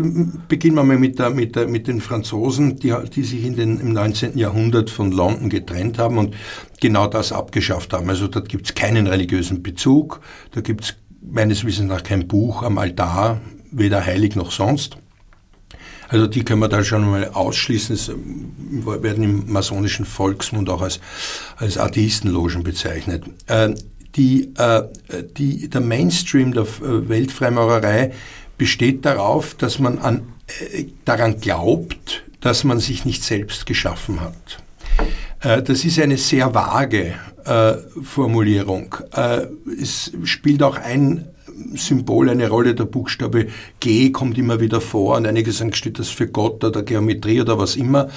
Speaker 2: beginnen wir mal mit, der, mit, der, mit den Franzosen, die, die sich in den, im 19. Jahrhundert von London getrennt haben und genau das abgeschafft haben. Also dort gibt es keinen religiösen Bezug, da gibt es meines Wissens nach kein Buch am Altar, weder heilig noch sonst. Also die können wir da schon mal ausschließen. Es ähm, werden im masonischen Volksmund auch als, als Atheistenlogen bezeichnet. Äh, die, äh, die, der Mainstream der äh, Weltfreimaurerei besteht darauf, dass man an, äh, daran glaubt, dass man sich nicht selbst geschaffen hat. Das ist eine sehr vage Formulierung. Es spielt auch ein Symbol eine Rolle, der Buchstabe G kommt immer wieder vor und einige sagen, steht das für Gott oder Geometrie oder was immer,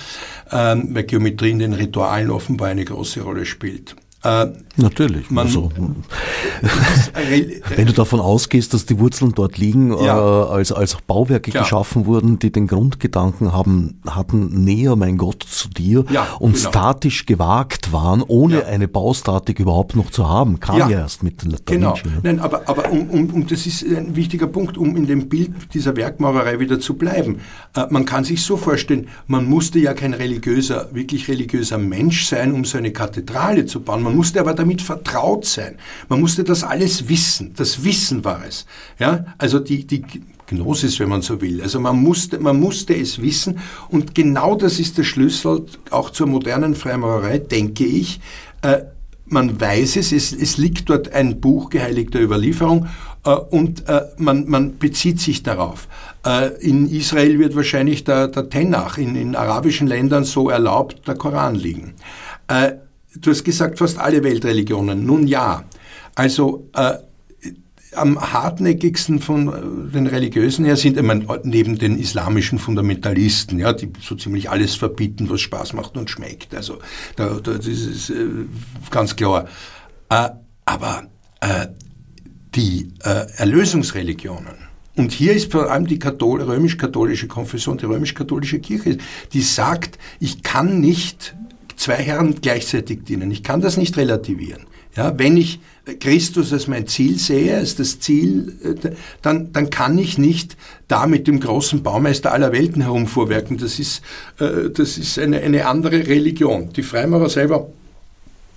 Speaker 2: ähm, weil Geometrie in den Ritualen offenbar eine große Rolle spielt.
Speaker 1: Äh, Natürlich. Man, also, wenn du davon ausgehst, dass die Wurzeln dort liegen, ja. äh, als, als Bauwerke Klar. geschaffen wurden, die den Grundgedanken haben, hatten, näher mein Gott zu dir ja, und genau. statisch gewagt waren, ohne ja. eine Baustatik überhaupt noch zu haben, kam ja, erst mit
Speaker 2: Da Genau. Vinci, ne? Nein, aber, aber um, um, um, das ist ein wichtiger Punkt, um in dem Bild dieser Werkmaurerei wieder zu bleiben. Äh, man kann sich so vorstellen, man musste ja kein religiöser, wirklich religiöser Mensch sein, um so eine Kathedrale zu bauen. Man musste aber damit vertraut sein. Man musste das alles wissen. Das Wissen war es. Ja, also die, die Gnosis, wenn man so will. Also man musste, man musste es wissen. Und genau das ist der Schlüssel auch zur modernen Freimaurerei, denke ich. Äh, man weiß es, es, es liegt dort ein Buch geheiligter Überlieferung äh, und äh, man, man bezieht sich darauf. Äh, in Israel wird wahrscheinlich der, der Tenach, in, in arabischen Ländern so erlaubt, der Koran liegen. Du hast gesagt, fast alle Weltreligionen. Nun ja. Also äh, am hartnäckigsten von äh, den Religiösen her sind, ich meine, neben den islamischen Fundamentalisten, ja, die so ziemlich alles verbieten, was Spaß macht und schmeckt. Also da, da, das ist äh, ganz klar. Äh, aber äh, die äh, Erlösungsreligionen, und hier ist vor allem die römisch-katholische Konfession, die römisch-katholische Kirche, die sagt, ich kann nicht zwei Herren gleichzeitig dienen. Ich kann das nicht relativieren. Ja, wenn ich Christus als mein Ziel sehe, als das Ziel, äh, dann, dann kann ich nicht da mit dem großen Baumeister aller Welten herumvorwerken. Das ist, äh, das ist eine, eine andere Religion. Die Freimaurer selber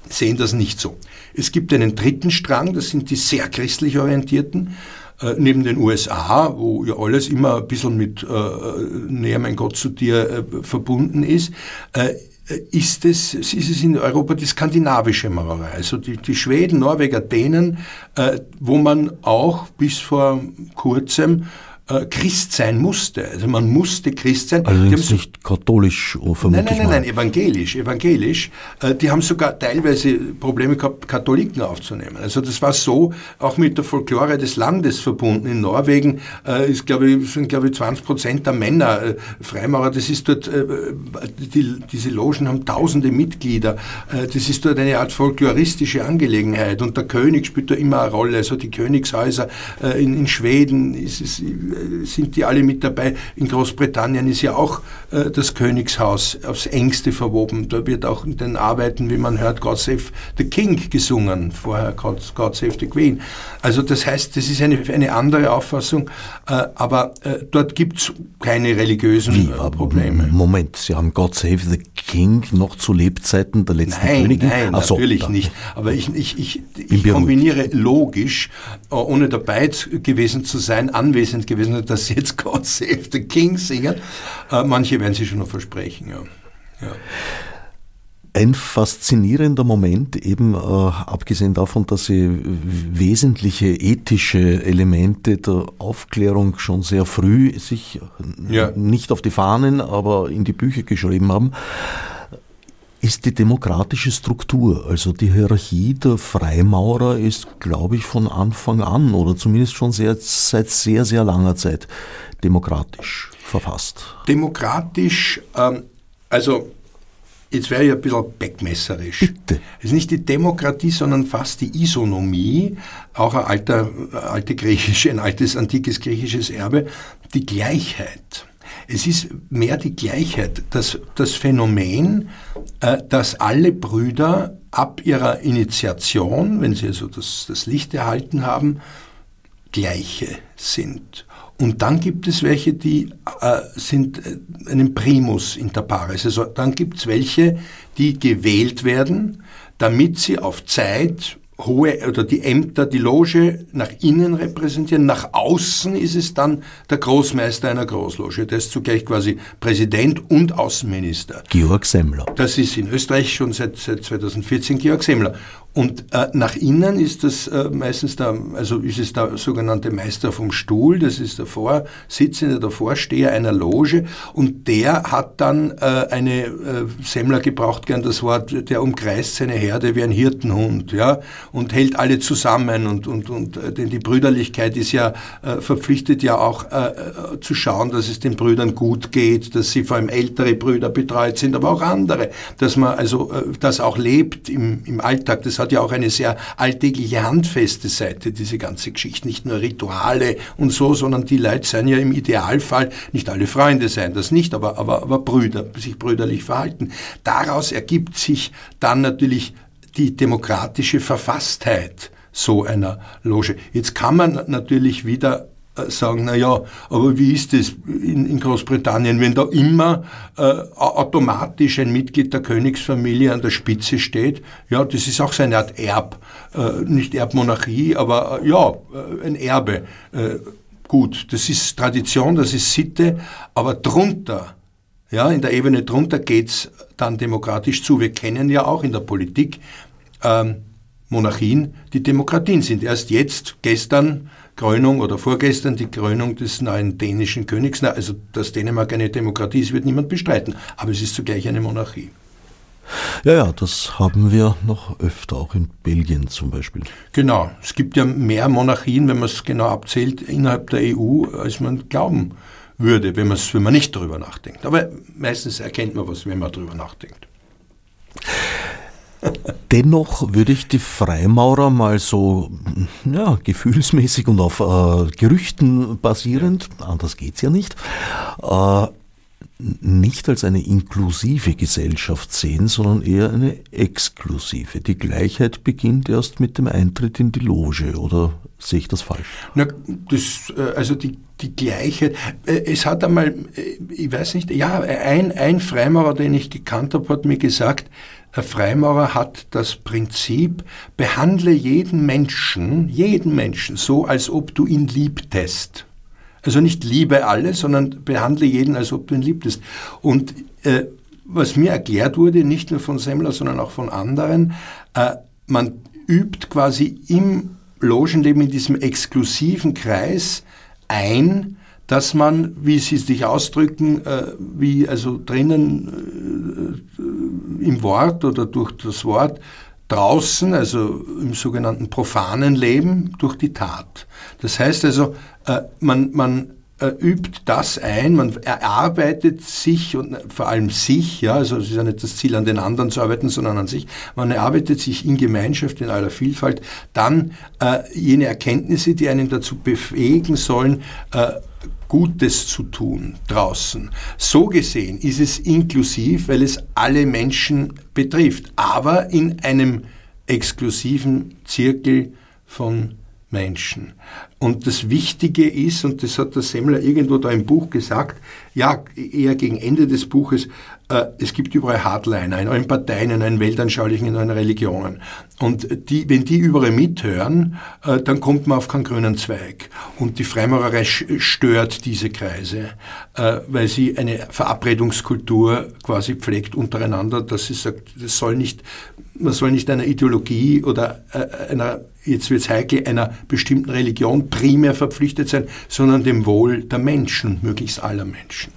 Speaker 2: sehen das nicht so. Es gibt einen dritten Strang, das sind die sehr christlich orientierten, äh, neben den USA, wo ja alles immer ein bisschen mit äh, näher mein Gott zu dir äh, verbunden ist, äh, ist es, ist es in Europa die skandinavische Maurerei, also die, die Schweden, Norweger, Dänen, äh, wo man auch bis vor kurzem äh, Christ sein musste. Also man musste Christ sein.
Speaker 1: Also nicht katholisch,
Speaker 2: oh, vermutlich Nein, nein, nein, nein, evangelisch, evangelisch. Äh, die haben sogar teilweise Probleme gehabt, Katholiken aufzunehmen. Also das war so auch mit der Folklore des Landes verbunden. In Norwegen äh, ist, glaube ich, sind, glaube ich, 20 Prozent der Männer äh, Freimaurer. Das ist dort, die, diese Logen haben tausende Mitglieder. Das ist dort eine Art folkloristische Angelegenheit. Und der König spielt da immer eine Rolle. Also die Königshäuser in, in Schweden ist es sind die alle mit dabei. In Großbritannien ist ja auch äh, das Königshaus aufs engste verwoben. Da wird auch in den Arbeiten, wie man hört, God Save the King gesungen, vorher God, God Save the Queen. Also das heißt, das ist eine, eine andere Auffassung, äh, aber äh, dort gibt's keine religiösen
Speaker 1: Wie,
Speaker 2: äh, Probleme.
Speaker 1: Moment, Sie haben God Save the King noch zu Lebzeiten der letzten
Speaker 2: Nein,
Speaker 1: Königin?
Speaker 2: nein,
Speaker 1: Ach so,
Speaker 2: natürlich
Speaker 1: da-
Speaker 2: nicht. Aber ich, ich, ich, ich kombiniere logisch, äh, ohne dabei gewesen zu sein, anwesend gewesen, sein, dass sie jetzt God Save the King singen. Äh, Manche werden sie schon noch versprechen, ja. ja.
Speaker 1: Ein faszinierender Moment, eben äh, abgesehen davon, dass Sie wesentliche ethische Elemente der Aufklärung schon sehr früh sich
Speaker 2: Ja.
Speaker 1: nicht auf die Fahnen, aber in die Bücher geschrieben haben, ist die demokratische Struktur. Also die Hierarchie der Freimaurer ist, glaube ich, von Anfang an oder zumindest schon sehr, seit sehr, sehr langer Zeit demokratisch verfasst.
Speaker 2: Demokratisch, ähm, also jetzt wäre ich ein bisschen beckmesserisch.
Speaker 1: Bitte.
Speaker 2: Es ist nicht die Demokratie, sondern fast die Isonomie, auch ein alter, alte griechische, ein altes antikes griechisches Erbe, die Gleichheit. Es ist mehr die Gleichheit, das, das Phänomen, äh, dass alle Brüder ab ihrer Initiation, wenn sie also das, das Licht erhalten haben, gleiche sind. Und dann gibt es welche, die äh, sind äh, einem Primus inter pares. Also dann gibt es welche, die gewählt werden, damit sie auf Zeit hohe oder die Ämter, die Loge nach innen repräsentieren. Nach außen ist es dann der Großmeister einer Großloge. Der ist zugleich quasi Präsident und Außenminister.
Speaker 1: Georg Semmler.
Speaker 2: Das ist in Österreich schon seit, seit 2014 Georg Semmler. Und äh, nach innen ist das äh, meistens der, also ist es der sogenannte Meister vom Stuhl, das ist der Vorsitzende, der Vorsteher einer Loge und der hat dann äh, eine, äh, Semmler gebraucht gern das Wort, der umkreist seine Herde wie ein Hirtenhund, ja, und hält alle zusammen und, und, und äh, denn die Brüderlichkeit ist ja äh, verpflichtet ja auch äh, äh, zu schauen, dass es den Brüdern gut geht, dass sie vor allem ältere Brüder betreut sind, aber auch andere, dass man also äh, das auch lebt im, im Alltag. Das hat ja auch eine sehr alltägliche, handfeste Seite, diese ganze Geschichte. Nicht nur Rituale und so, sondern die Leute seien ja im Idealfall, nicht alle Freunde seien das nicht, aber, aber, aber Brüder, sich brüderlich verhalten. Daraus ergibt sich dann natürlich die demokratische Verfasstheit so einer Loge. Jetzt kann man natürlich wieder äh, sagen, na ja, aber wie ist es in, in Großbritannien, wenn da immer äh, automatisch ein Mitglied der Königsfamilie an der Spitze steht? Ja, das ist auch so eine Art Erb, äh, nicht Erbmonarchie, aber äh, ja, äh, ein Erbe. Äh, gut, das ist Tradition, das ist Sitte, aber drunter, ja, in der Ebene drunter geht's dann demokratisch zu. Wir kennen ja auch in der Politik ähm, Monarchien, die Demokratien sind. Erst jetzt, gestern, Krönung oder vorgestern die Krönung des neuen dänischen Königs. Na, also, dass Dänemark eine Demokratie ist, wird niemand bestreiten. Aber es ist zugleich eine Monarchie.
Speaker 1: Ja, ja, das haben wir noch öfter, auch in Belgien zum Beispiel.
Speaker 2: Genau. Es gibt ja mehr Monarchien, wenn man es genau abzählt, innerhalb der EU, als man glauben würde, wenn, wenn man nicht darüber nachdenkt. Aber meistens erkennt man was, wenn man darüber nachdenkt.
Speaker 1: Dennoch würde ich die Freimaurer mal so ja, gefühlsmäßig und auf äh, Gerüchten basierend, anders geht's ja nicht, äh, nicht als eine inklusive Gesellschaft sehen, sondern eher eine exklusive. Die Gleichheit beginnt erst mit dem Eintritt in die Loge, oder sehe ich das falsch?
Speaker 2: Na, das, äh, also die, die Gleichheit. äh, Es hat einmal, äh, ich weiß nicht, ja, ein, ein Freimaurer, den ich gekannt habe, hat mir gesagt, ein Freimaurer hat das Prinzip, behandle jeden Menschen, jeden Menschen so, als ob du ihn liebtest. Also nicht liebe alle, sondern behandle jeden, als ob du ihn liebtest. Und äh, was mir erklärt wurde, nicht nur von Semmler, sondern auch von anderen, äh, man übt quasi im Logenleben, in diesem exklusiven Kreis ein, dass man, wie Sie sich ausdrücken, äh, wie also drinnen äh, im Wort oder durch das Wort, draußen, also im sogenannten profanen Leben, durch die Tat. Das heißt also, äh, man, man übt das ein, man erarbeitet sich und vor allem sich, ja, also es ist ja nicht das Ziel, an den anderen zu arbeiten, sondern an sich, man erarbeitet sich in Gemeinschaft, in aller Vielfalt, dann äh, jene Erkenntnisse, die einen dazu befähigen sollen, äh, Gutes zu tun draußen. So gesehen ist es inklusiv, weil es alle Menschen betrifft, aber in einem exklusiven Zirkel von Menschen. Und das Wichtige ist, und das hat der Semmler irgendwo da im Buch gesagt, ja, eher gegen Ende des Buches, äh, es gibt überall Hardliner in allen Parteien, in allen weltanschaulichen, in allen Religionen. Und die, wenn die überall mithören, äh, dann kommt man auf keinen grünen Zweig. Und die Freimaurerei stört diese Kreise, äh, weil sie eine Verabredungskultur quasi pflegt untereinander, dass sie sagt, das soll nicht, man soll nicht einer Ideologie oder einer jetzt wird es heikel, einer bestimmten Religion primär verpflichtet sein, sondern dem Wohl der Menschen, möglichst aller Menschen.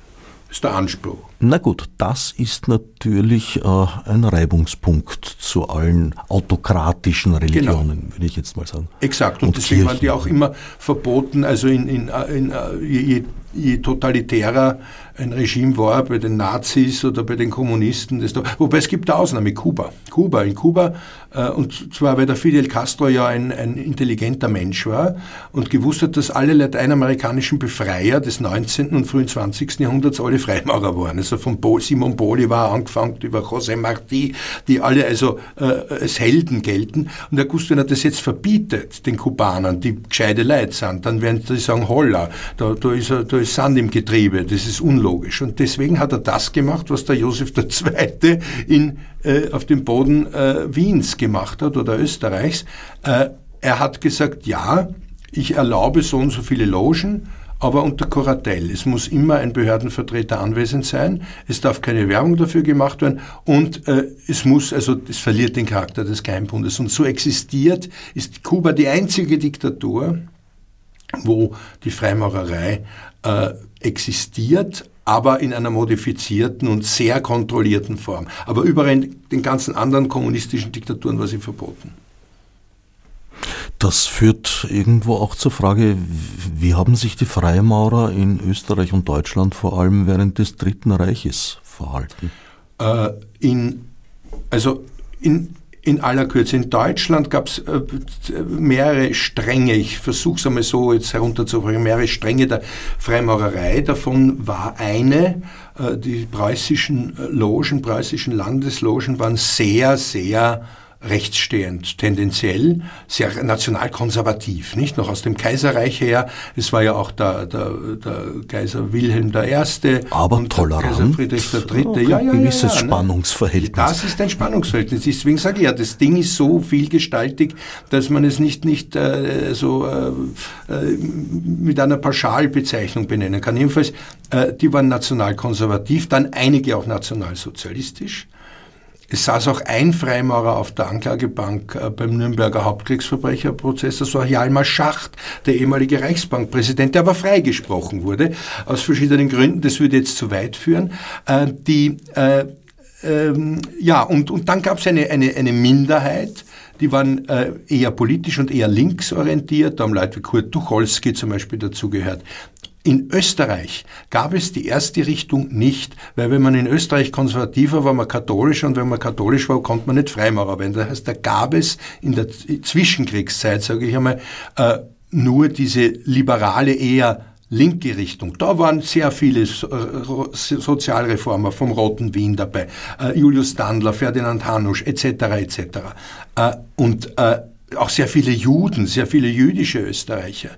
Speaker 2: Das ist der Anspruch.
Speaker 1: Na gut, das ist natürlich äh, ein Reibungspunkt zu allen autokratischen Religionen, genau. würde ich jetzt mal sagen.
Speaker 2: Exakt, und, und deswegen waren die auch immer verboten, also in, in, in, in je, je totalitärer ein Regime war, bei den Nazis oder bei den Kommunisten. Da, wobei es gibt eine Ausnahme, Kuba. Kuba. In Kuba, äh, und zwar weil der Fidel Castro ja ein, ein intelligenter Mensch war und gewusst hat, dass alle lateinamerikanischen Befreier des 19. und frühen 20. Jahrhunderts alle Freimaurer waren. Also von Bo Simon Bolivar angefangen über José Martí, die alle also äh, als Helden gelten. Und wusste, wenn er das jetzt verbietet, den Kubanern, die gescheite Leute sind, dann werden sie sagen, holla, da, da, ist, da ist Sand im Getriebe, das ist unlogisch. Und deswegen hat er das gemacht, was der Josef II. In, äh, auf dem Boden äh, Wiens gemacht hat oder Österreichs. Äh, er hat gesagt, ja, ich erlaube so und so viele Logen, aber unter Kuratell. Es muss immer ein Behördenvertreter anwesend sein, es darf keine Werbung dafür gemacht werden und äh, es muss, also es verliert den Charakter des Geheimbundes. Und so existiert, ist Kuba die einzige Diktatur, wo die Freimaurerei äh, existiert, aber in einer modifizierten und sehr kontrollierten Form. Aber überall in den ganzen anderen kommunistischen Diktaturen war sie verboten.
Speaker 1: Das führt irgendwo auch zur Frage, wie haben sich die Freimaurer in Österreich und Deutschland vor allem während des Dritten Reiches verhalten?
Speaker 2: Äh, in, also in in aller Kürze. In Deutschland gab es äh, mehrere Stränge, ich versuche es einmal so jetzt herunterzubringen, mehrere Stränge der Freimaurerei. Davon war eine, äh, die preußischen Logen, preußischen Landeslogen waren sehr, sehr rechtsstehend, tendenziell sehr nationalkonservativ, nicht noch aus dem Kaiserreich her. Es war ja auch der, der, der Kaiser Wilhelm I.
Speaker 1: Aber und tolerant. Kaiser
Speaker 2: Friedrich III. Okay,
Speaker 1: ja, ja, ein gewisses ja, ja, ne? Spannungsverhältnis.
Speaker 2: Das ist ein Spannungsverhältnis. Deswegen sage ich ja, das Ding ist so vielgestaltig, dass man es nicht, nicht äh, so äh, äh mit einer Pauschalbezeichnung benennen kann. Jedenfalls, äh, die waren nationalkonservativ, dann einige auch nationalsozialistisch. Es saß auch ein Freimaurer auf der Anklagebank äh, beim Nürnberger Hauptkriegsverbrecherprozess, das war Hjalmar Schacht, der ehemalige Reichsbankpräsident, der aber freigesprochen wurde, aus verschiedenen Gründen, das würde jetzt zu weit führen. Äh, die, äh, ähm, ja, und, und dann gab es eine, eine, eine Minderheit, die waren äh, eher politisch und eher linksorientiert, da haben Leute wie Kurt Tucholsky zum Beispiel dazugehört. In Österreich gab es die erste Richtung nicht, weil wenn man in Österreich konservativer war, man katholisch und wenn man katholisch war, konnte man nicht Freimaurer werden. Das heißt, da gab es in der Zwischenkriegszeit, sage ich einmal, äh, nur diese liberale, eher linke Richtung. Da waren sehr viele Sozialreformer vom Roten Wien dabei, äh, Julius Dandler, Ferdinand Hanusch etc. etc. Äh, und äh, auch sehr viele Juden, sehr viele jüdische Österreicher.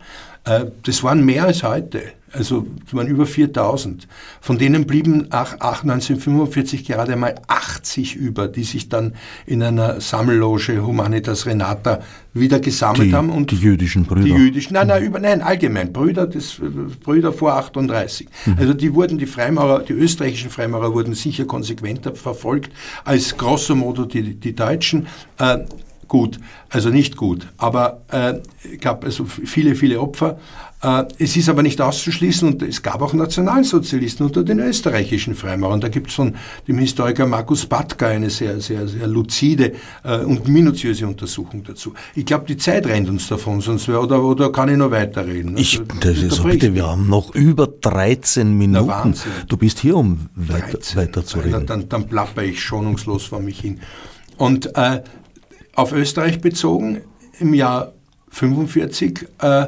Speaker 2: Äh, das waren mehr als heute. Also es waren über 4000. Von denen blieben nach 1945 gerade einmal 80 über, die sich dann in einer Sammelloge Humanitas Renata wieder gesammelt
Speaker 1: die,
Speaker 2: haben.
Speaker 1: Und die jüdischen Brüder?
Speaker 2: Die jüdischen, nein, nein, über, nein allgemein, Brüder, das, Brüder vor 38. Mhm. Also die wurden, die Freimaurer, die österreichischen Freimaurer wurden sicher konsequenter verfolgt als grosso modo die, die Deutschen. Äh, gut, also nicht gut, aber äh, gab also viele, viele Opfer. Äh, es ist aber nicht auszuschließen und es gab auch Nationalsozialisten unter den österreichischen Freimaurern. Da gibt es von dem Historiker Markus Batka eine sehr, sehr, sehr luzide äh, und minutiöse Untersuchung dazu. Ich glaube, die Zeit rennt uns davon, sonst wär, oder, oder kann ich noch weiterreden?
Speaker 1: Ich, also, das ist so bitte, wir haben noch über 13 Minuten. Na,
Speaker 2: Wahnsinn.
Speaker 1: Du bist hier, um weiter, weiter zu reden.
Speaker 2: Dann, dann, dann plapper ich schonungslos vor mich hin. Und äh, auf Österreich bezogen, im Jahr 45 äh,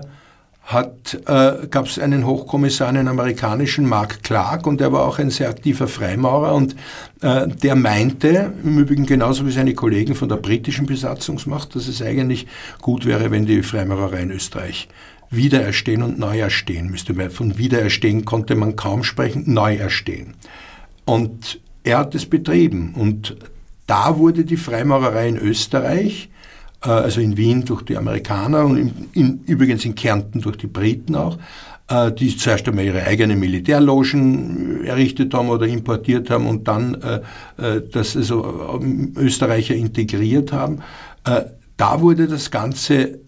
Speaker 2: äh, gab es einen Hochkommissar, einen amerikanischen, Mark Clark, und der war auch ein sehr aktiver Freimaurer und äh, der meinte, im Übrigen genauso wie seine Kollegen von der britischen Besatzungsmacht, dass es eigentlich gut wäre, wenn die Freimaurerei in Österreich wiedererstehen und neu erstehen müsste. Weil von wiedererstehen konnte man kaum sprechen, neu erstehen. Und er hat es betrieben und da wurde die Freimaurerei in Österreich äh, also in Wien durch die Amerikaner und in, in, übrigens in Kärnten durch die Briten auch, äh, die zuerst einmal ihre eigenen Militärlogen errichtet haben oder importiert haben und dann äh, das also Österreicher integriert haben. Da wurde das Ganze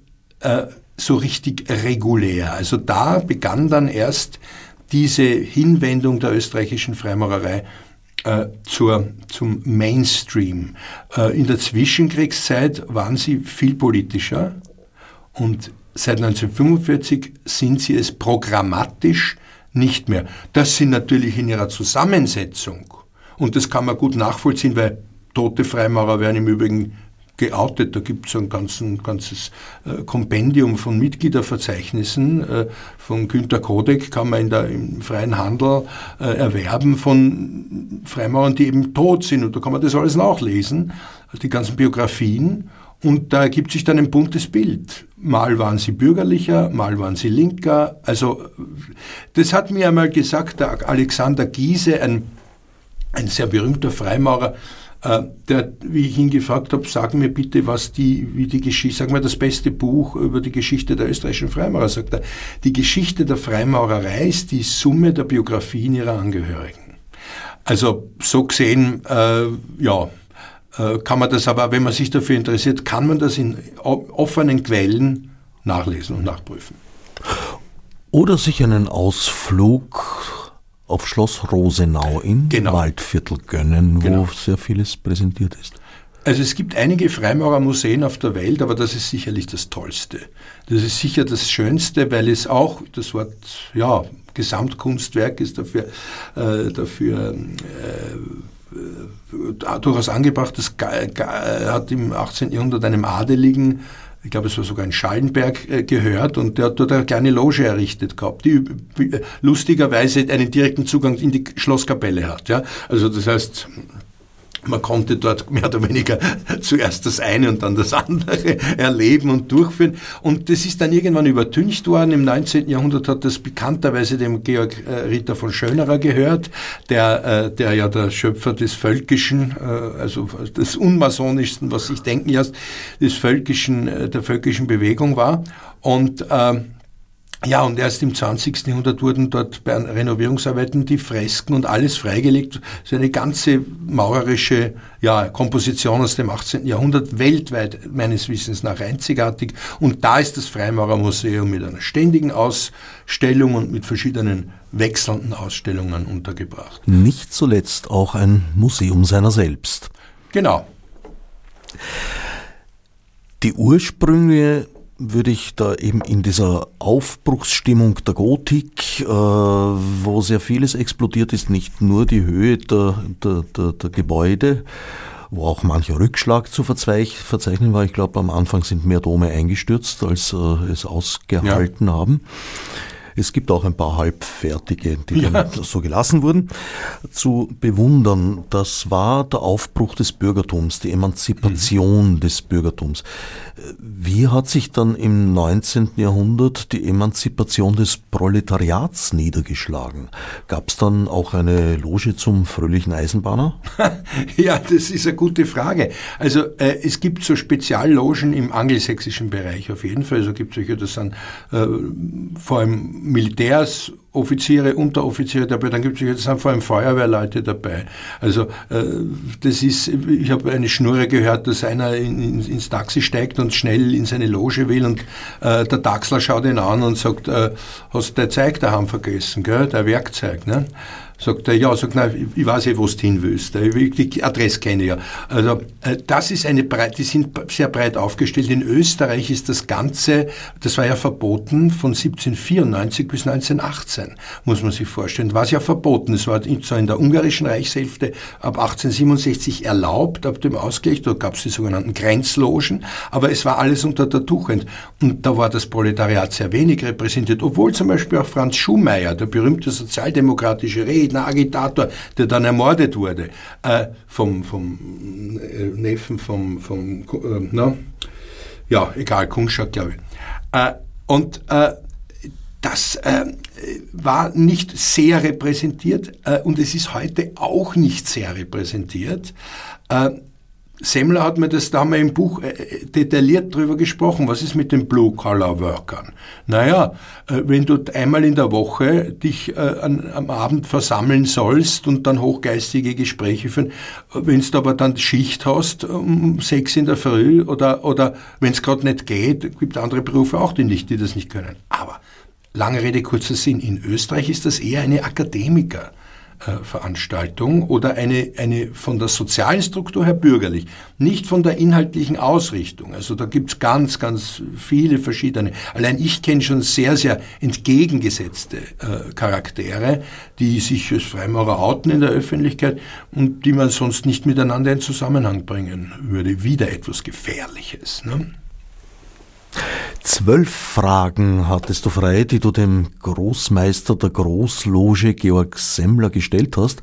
Speaker 2: so richtig regulär. Also da begann dann erst diese Hinwendung der österreichischen Freimaurerei äh, zur, zum Mainstream. Äh, in der Zwischenkriegszeit waren sie viel politischer und seit 1945 sind sie es programmatisch nicht mehr. Das sind natürlich in ihrer Zusammensetzung und das kann man gut nachvollziehen, weil tote Freimaurer werden im Übrigen geoutet. Da gibt es ein ganzen, ganzes äh, Kompendium von Mitgliederverzeichnissen. Äh, von Günter Kodek kann man in der, im freien Handel äh, erwerben von Freimaurern, die eben tot sind. Und da kann man das alles nachlesen, die ganzen Biografien. Und da ergibt sich dann ein buntes Bild. Mal waren sie bürgerlicher, mal waren sie linker. Also das hat mir einmal gesagt der Alexander Giese, ein, ein sehr berühmter Freimaurer, der, wie ich ihn gefragt habe, sag mir bitte, was die, wie die Geschichte, sag mir das beste Buch über die Geschichte der österreichischen Freimaurer, sagt er. Die Geschichte der Freimaurerei ist die Summe der Biografien ihrer Angehörigen. Also so gesehen, äh, ja, äh, kann man das aber, wenn man sich dafür interessiert, kann man das in offenen Quellen nachlesen und nachprüfen.
Speaker 1: Oder sich einen Ausflug auf Schloss Rosenau in genau. Waldviertel gönnen, wo genau. sehr vieles präsentiert ist.
Speaker 2: Also es gibt einige Freimaurermuseen auf der Welt, aber das ist sicherlich das Tollste. Das ist sicher das Schönste, weil es auch, das Wort, ja, Gesamtkunstwerk ist dafür, äh, dafür äh, äh durchaus angebracht. Das hat im 18. Jahrhundert einem Adeligen ich glaube, es war sogar in Schallenberg äh, gehört und der hat dort eine kleine Loge errichtet gehabt, die lustigerweise einen direkten Zugang in die Schlosskapelle hat. Ja? Also das heißt, man konnte dort mehr oder weniger zuerst das eine und dann das andere erleben und durchführen. Und das ist dann irgendwann übertüncht worden. Im 19. Jahrhundert hat das bekannterweise dem Georg äh, Ritter von Schönerer gehört, der, äh, der ja der Schöpfer des Völkischen, äh, also des Unmasonischsten, was sich denken lässt, des Völkischen, der völkischen Bewegung war. Und ja, und erst im 20. Jahrhundert wurden dort bei Renovierungsarbeiten die Fresken und alles freigelegt. So eine ganze maurerische ja, Komposition aus dem 18. Jahrhundert, weltweit meines Wissens nach einzigartig. Und da ist das Freimaurermuseum mit einer ständigen Ausstellung und mit verschiedenen wechselnden Ausstellungen untergebracht.
Speaker 1: Nicht zuletzt auch ein Museum seiner selbst.
Speaker 2: Genau.
Speaker 1: Die Ursprünge würde ich da eben in dieser Aufbruchsstimmung der Gotik, äh, wo sehr vieles explodiert ist, nicht nur die Höhe der, der, der, der Gebäude, wo auch mancher Rückschlag zu verzeichnen war. Ich glaube, am Anfang sind mehr Dome eingestürzt, als äh, es ausgehalten ja. haben. Es gibt auch ein paar halbfertige, die ja. dann so gelassen wurden. Zu bewundern, das war der Aufbruch des Bürgertums, die Emanzipation mhm. des Bürgertums. Wie hat sich dann im 19. Jahrhundert die Emanzipation des Proletariats niedergeschlagen? Gab es dann auch eine Loge zum fröhlichen Eisenbahner?
Speaker 2: ja, das ist eine gute Frage. Also äh, es gibt so Speziallogen im angelsächsischen Bereich auf jeden Fall. Also gibt es solche, das sind äh, vor allem Militärs, Offiziere, Unteroffiziere dabei, dann gibt es jetzt vor allem Feuerwehrleute dabei. Also äh, das ist, ich habe eine Schnurre gehört, dass einer in, in, ins Taxi steigt und schnell in seine Loge will und äh, der Taxler schaut ihn an und sagt, äh, hast du dein Zeug daheim vergessen, gell? dein Werkzeug. Ne? Sagt er, ja, sagt, nein, ich weiß eh, wo du hin willst. Die Adresse kenne ich ja. Also, äh, das ist eine breit, die sind sehr breit aufgestellt. In Österreich ist das Ganze, das war ja verboten von 1794 bis 1918, muss man sich vorstellen. War es ja verboten. Es war zwar in der ungarischen Reichshälfte ab 1867 erlaubt, ab dem Ausgleich, da gab es die sogenannten Grenzlogen, aber es war alles unter der Tuchend. Und da war das Proletariat sehr wenig repräsentiert, obwohl zum Beispiel auch Franz Schumayer, der berühmte sozialdemokratische Redner, Friedner Agitator, der dann ermordet wurde, äh, vom, vom äh, Neffen vom, vom äh, na, ja, egal, Kunschak, glaube ich. Äh, und äh, das äh, war nicht sehr repräsentiert und es ist heute auch nicht sehr repräsentiert. Semmler hat mir das, da haben wir im Buch äh, detailliert drüber gesprochen, was ist mit den Blue-Collar-Workern? Naja, äh, wenn du einmal in der Woche dich äh, am Abend versammeln sollst und dann hochgeistige Gespräche führen, wenn du aber dann Schicht hast, um sechs in der Früh oder, oder wenn es gerade nicht geht, gibt andere Berufe auch, die, nicht, die das nicht können. Aber lange Rede, kurzer Sinn, in Österreich ist das eher eine Akademiker- äh, Veranstaltung oder eine, eine von der sozialen Struktur her bürgerlich, nicht von der inhaltlichen Ausrichtung. Also da gibt's ganz, ganz viele verschiedene. Allein ich kenne schon sehr, sehr entgegengesetzte äh, Charaktere, die sich als Freimaurer outen in der Öffentlichkeit und die man sonst nicht miteinander in Zusammenhang bringen würde. Wieder etwas Gefährliches. Ne?
Speaker 1: Zwölf Fragen hattest du frei, die du dem Großmeister der Großloge Georg Semmler gestellt hast.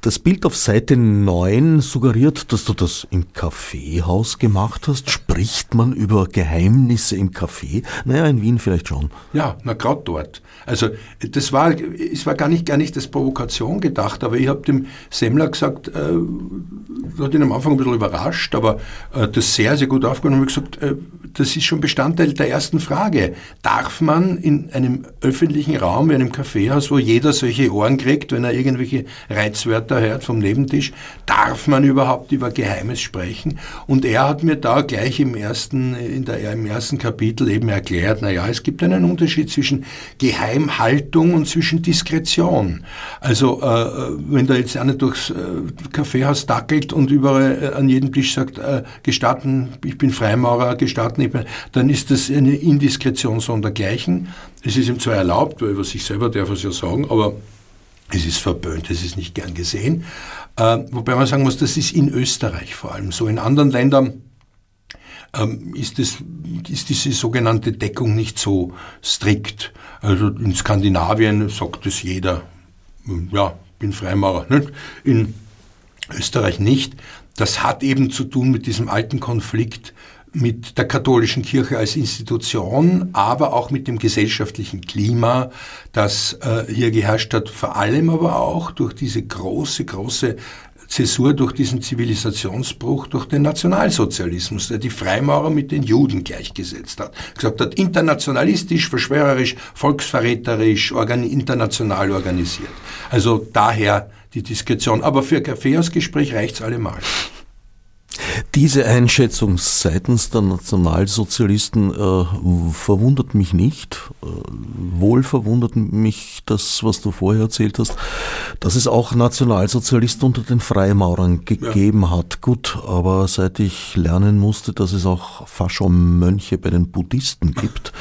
Speaker 1: Das Bild auf Seite 9 suggeriert, dass du das im Kaffeehaus gemacht hast. Spricht man über Geheimnisse im Café? Naja, in Wien vielleicht schon.
Speaker 2: Ja, na gerade dort. Also das war, es war gar nicht, gar nicht als Provokation gedacht, aber ich habe dem Semmler gesagt, äh, hat ihn am Anfang ein bisschen überrascht, aber äh, das sehr, sehr gut aufgenommen und gesagt, äh, das ist schon Bestandteil der ersten Frage. Darf man in einem öffentlichen Raum, in einem Kaffeehaus, wo jeder solche Ohren kriegt, wenn er irgendwelche Reizwörter hört vom Nebentisch, darf man überhaupt über Geheimes sprechen? Und er hat mir da gleich im ersten, in der, im ersten Kapitel eben erklärt, na ja, es gibt einen Unterschied zwischen Geheimhaltung und zwischen Diskretion. Also, äh, wenn da jetzt einer durchs äh, Kaffeehaus dackelt und überall äh, an jedem Tisch sagt, äh, gestatten, ich bin Freimaurer, gestatten, ich bin, dann ist das eine Indiskretion sondergleichen. Es ist ihm zwar erlaubt, weil über sich selber darf er es ja sagen, aber es ist verböhnt, es ist nicht gern gesehen. Äh, wobei man sagen muss, das ist in Österreich vor allem so. In anderen Ländern ähm, ist, das, ist diese sogenannte Deckung nicht so strikt. Also in Skandinavien sagt es jeder, ja, bin Freimaurer. Nicht? In Österreich nicht. Das hat eben zu tun mit diesem alten Konflikt mit der katholischen Kirche als Institution, aber auch mit dem gesellschaftlichen Klima, das äh, hier geherrscht hat, vor allem aber auch durch diese große, große Zäsur, durch diesen Zivilisationsbruch, durch den Nationalsozialismus, der die Freimaurer mit den Juden gleichgesetzt hat. Gesagt hat, internationalistisch, verschwörerisch, volksverräterisch, organi international organisiert. Also daher die Diskretion. Aber für Kaffeehausgespräch reicht's allemal.
Speaker 1: Diese Einschätzung seitens der Nationalsozialisten äh, verwundert mich nicht. Äh, wohl verwundert mich das, was du vorher erzählt hast, dass es auch Nationalsozialisten unter den Freimaurern gegeben ja. hat. Gut, aber seit ich lernen musste, dass es auch Fascho-Mönche bei den Buddhisten gibt,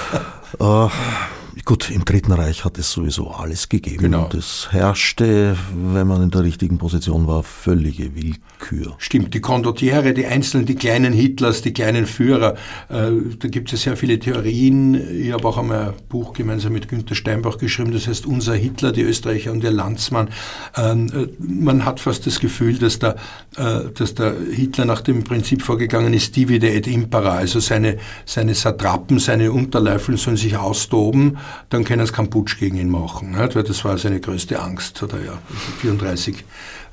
Speaker 1: äh, Gut, im Dritten Reich hat es sowieso alles gegeben. Genau. Und es herrschte, wenn man in der richtigen Position war, völlige Willkür.
Speaker 2: Stimmt, die Condottiere, die einzelnen, die kleinen Hitlers, die kleinen Führer, äh, da gibt es ja sehr viele Theorien. Ich habe auch einmal ein Buch gemeinsam mit Günter Steinbach geschrieben, das heißt Unser Hitler, die Österreicher und ihr Landsmann. Ähm, äh, man hat fast das Gefühl, dass der, äh, dass der Hitler nach dem Prinzip vorgegangen ist, divide et impera, also seine, seine Satrapen, seine Unterleifel sollen sich austoben dann können sie keinen Putsch gegen ihn machen. Nicht? Weil das war seine größte Angst, hat er ja 34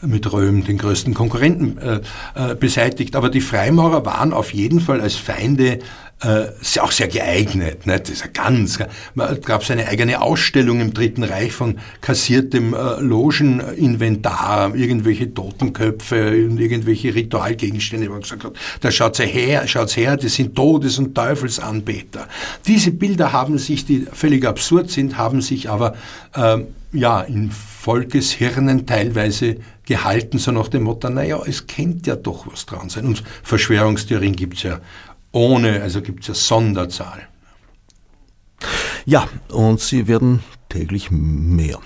Speaker 2: mit Röhm den größten Konkurrenten äh, äh, beseitigt. Aber die Freimaurer waren auf jeden Fall als Feinde äh, ist auch sehr geeignet. Ne? Das ist ja ganz, man gab eine eigene Ausstellung im Dritten Reich von kassiertem äh, Logeninventar, irgendwelche Totenköpfe und irgendwelche Ritualgegenstände, wo man gesagt hat, da schaut's her, schaut's her, das sind Todes- und Teufelsanbeter. Diese Bilder haben sich, die völlig absurd sind, haben sich aber äh, ja in Volkeshirnen teilweise gehalten, so nach dem Motto, naja, es könnte ja doch was dran sein. Und Verschwörungstheorien gibt's ja ohne, also gibt's ja Sonderzahl.
Speaker 1: Ja, und sie werden täglich mehr.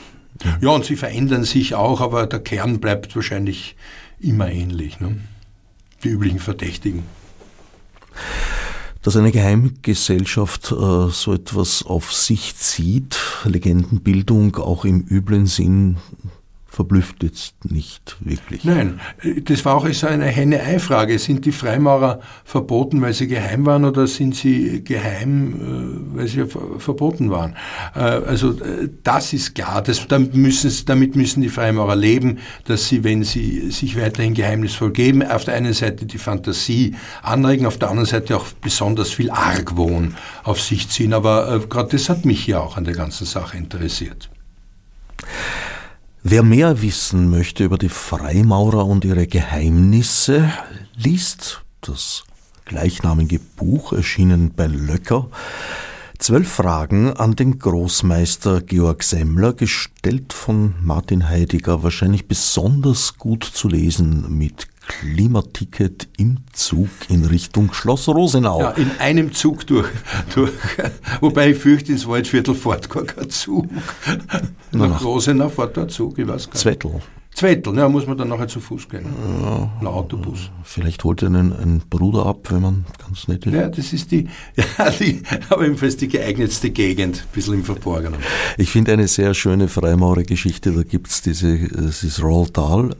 Speaker 2: Ja, und sie verändern sich auch, aber der Kern bleibt wahrscheinlich immer ähnlich. Ne? Die üblichen Verdächtigen.
Speaker 1: Dass eine Geheimgesellschaft äh, so etwas auf sich zieht, Legendenbildung auch im üblen Sinn, verblüfft jetzt nicht wirklich.
Speaker 2: Nein, das war auch so eine Henne-Ei-Frage. Sind die Freimaurer verboten, weil sie geheim waren oder sind sie geheim, äh, weil sie verboten waren? Äh, also äh, das ist klar. Das, damit, müssen, damit müssen die Freimaurer leben, dass sie, wenn sie sich weiterhin geheimnisvoll geben, auf der einen Seite die Fantasie anregen, auf der anderen Seite auch besonders viel Argwohn auf sich ziehen. Aber gerade das hat mich ja auch an der ganzen Sache interessiert.
Speaker 1: Wer mehr wissen möchte über die Freimaurer und ihre Geheimnisse, liest das gleichnamige Buch, erschienen bei Löcker. Zwölf Fragen an den Großmeister Georg Semmler, gestellt von Martin Heidegger, wahrscheinlich besonders gut zu lesen mit Klimaticket im Zug in Richtung Schloss Rosenau. Ja,
Speaker 2: in einem Zug durch. durch wobei ich fürchte, ins Waldviertel fährt gar kein Zug. nach, nach Rosenau fährt da ein Zug, ich weiß gar nicht.
Speaker 1: Zwettel.
Speaker 2: Zwettel, ja, muss man dann nachher zu Fuß gehen. Ja, ein Autobus.
Speaker 1: Vielleicht holt er einen, einen Bruder ab, wenn man ganz nett ist.
Speaker 2: Ja, das ist die, ja, die aber ebenfalls die geeignetste Gegend, ein bisschen im Verborgenen.
Speaker 1: Ich finde eine sehr schöne Freimaurergeschichte, da gibt es diese, das ist Roald Dahl,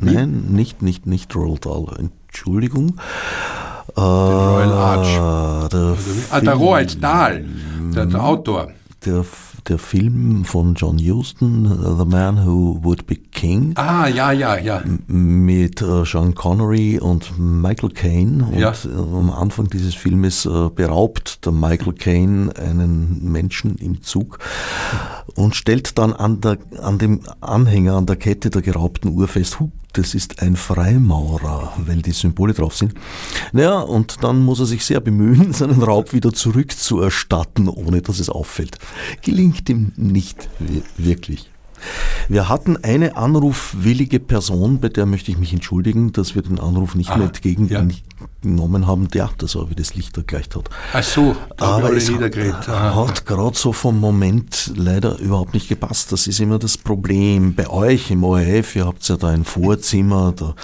Speaker 1: Nein, nicht, nicht, nicht Roald Dahl. Entschuldigung.
Speaker 2: Der Royal Arch. Der ah, der Roald Dahl, der, der Autor.
Speaker 1: Der der Film von John Huston, The Man Who Would Be King.
Speaker 2: Ah, ja, ja, ja.
Speaker 1: Mit äh, Sean Connery und Michael Caine. Und ja. am Anfang dieses Filmes äh, beraubt der Michael Caine einen Menschen im Zug und stellt dann an, der, an dem Anhänger, an der Kette der geraubten Uhr fest, das ist ein Freimaurer, weil die Symbole drauf sind. Naja, und dann muss er sich sehr bemühen, seinen Raub wieder zurückzuerstatten, ohne dass es auffällt. Gelingt ihm nicht wirklich. Wir hatten eine anrufwillige Person, bei der möchte ich mich entschuldigen, dass wir den Anruf nicht ah, mehr entgegengenommen ja. haben. Ja, das war, wie das Licht ergleicht hat.
Speaker 2: Ach so,
Speaker 1: da aber es hat, hat gerade so vom Moment leider überhaupt nicht gepasst. Das ist immer das Problem. Bei euch im ORF, ihr habt ja da ein Vorzimmer, da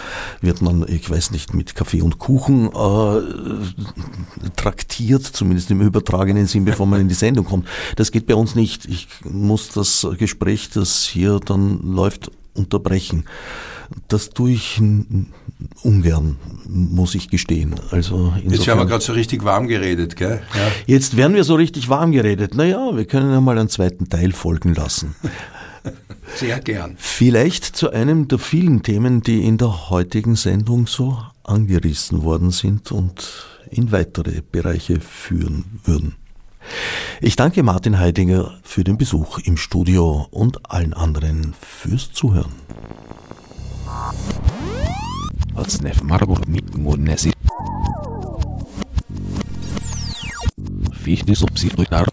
Speaker 1: wird man, ich weiß nicht, mit Kaffee und Kuchen äh, traktiert, zumindest im übertragenen Sinn, bevor man in die Sendung kommt. Das geht bei uns nicht. Ich muss das Gespräch, das hier dann läuft, unterbrechen. Das tue ich ungern, muss ich gestehen. Also
Speaker 2: Jetzt haben wir gerade so richtig warm geredet, gell?
Speaker 1: Ja. Jetzt werden wir so richtig warm geredet. Naja, wir können ja mal einen zweiten Teil folgen lassen.
Speaker 2: Sehr gern.
Speaker 1: Vielleicht zu einem der vielen Themen, die in der heutigen Sendung so angerissen worden sind und in weitere Bereiche führen würden. Ich danke Martin Heidinger für den Besuch im Studio und allen anderen fürs Zuhören. Fichte subsidiar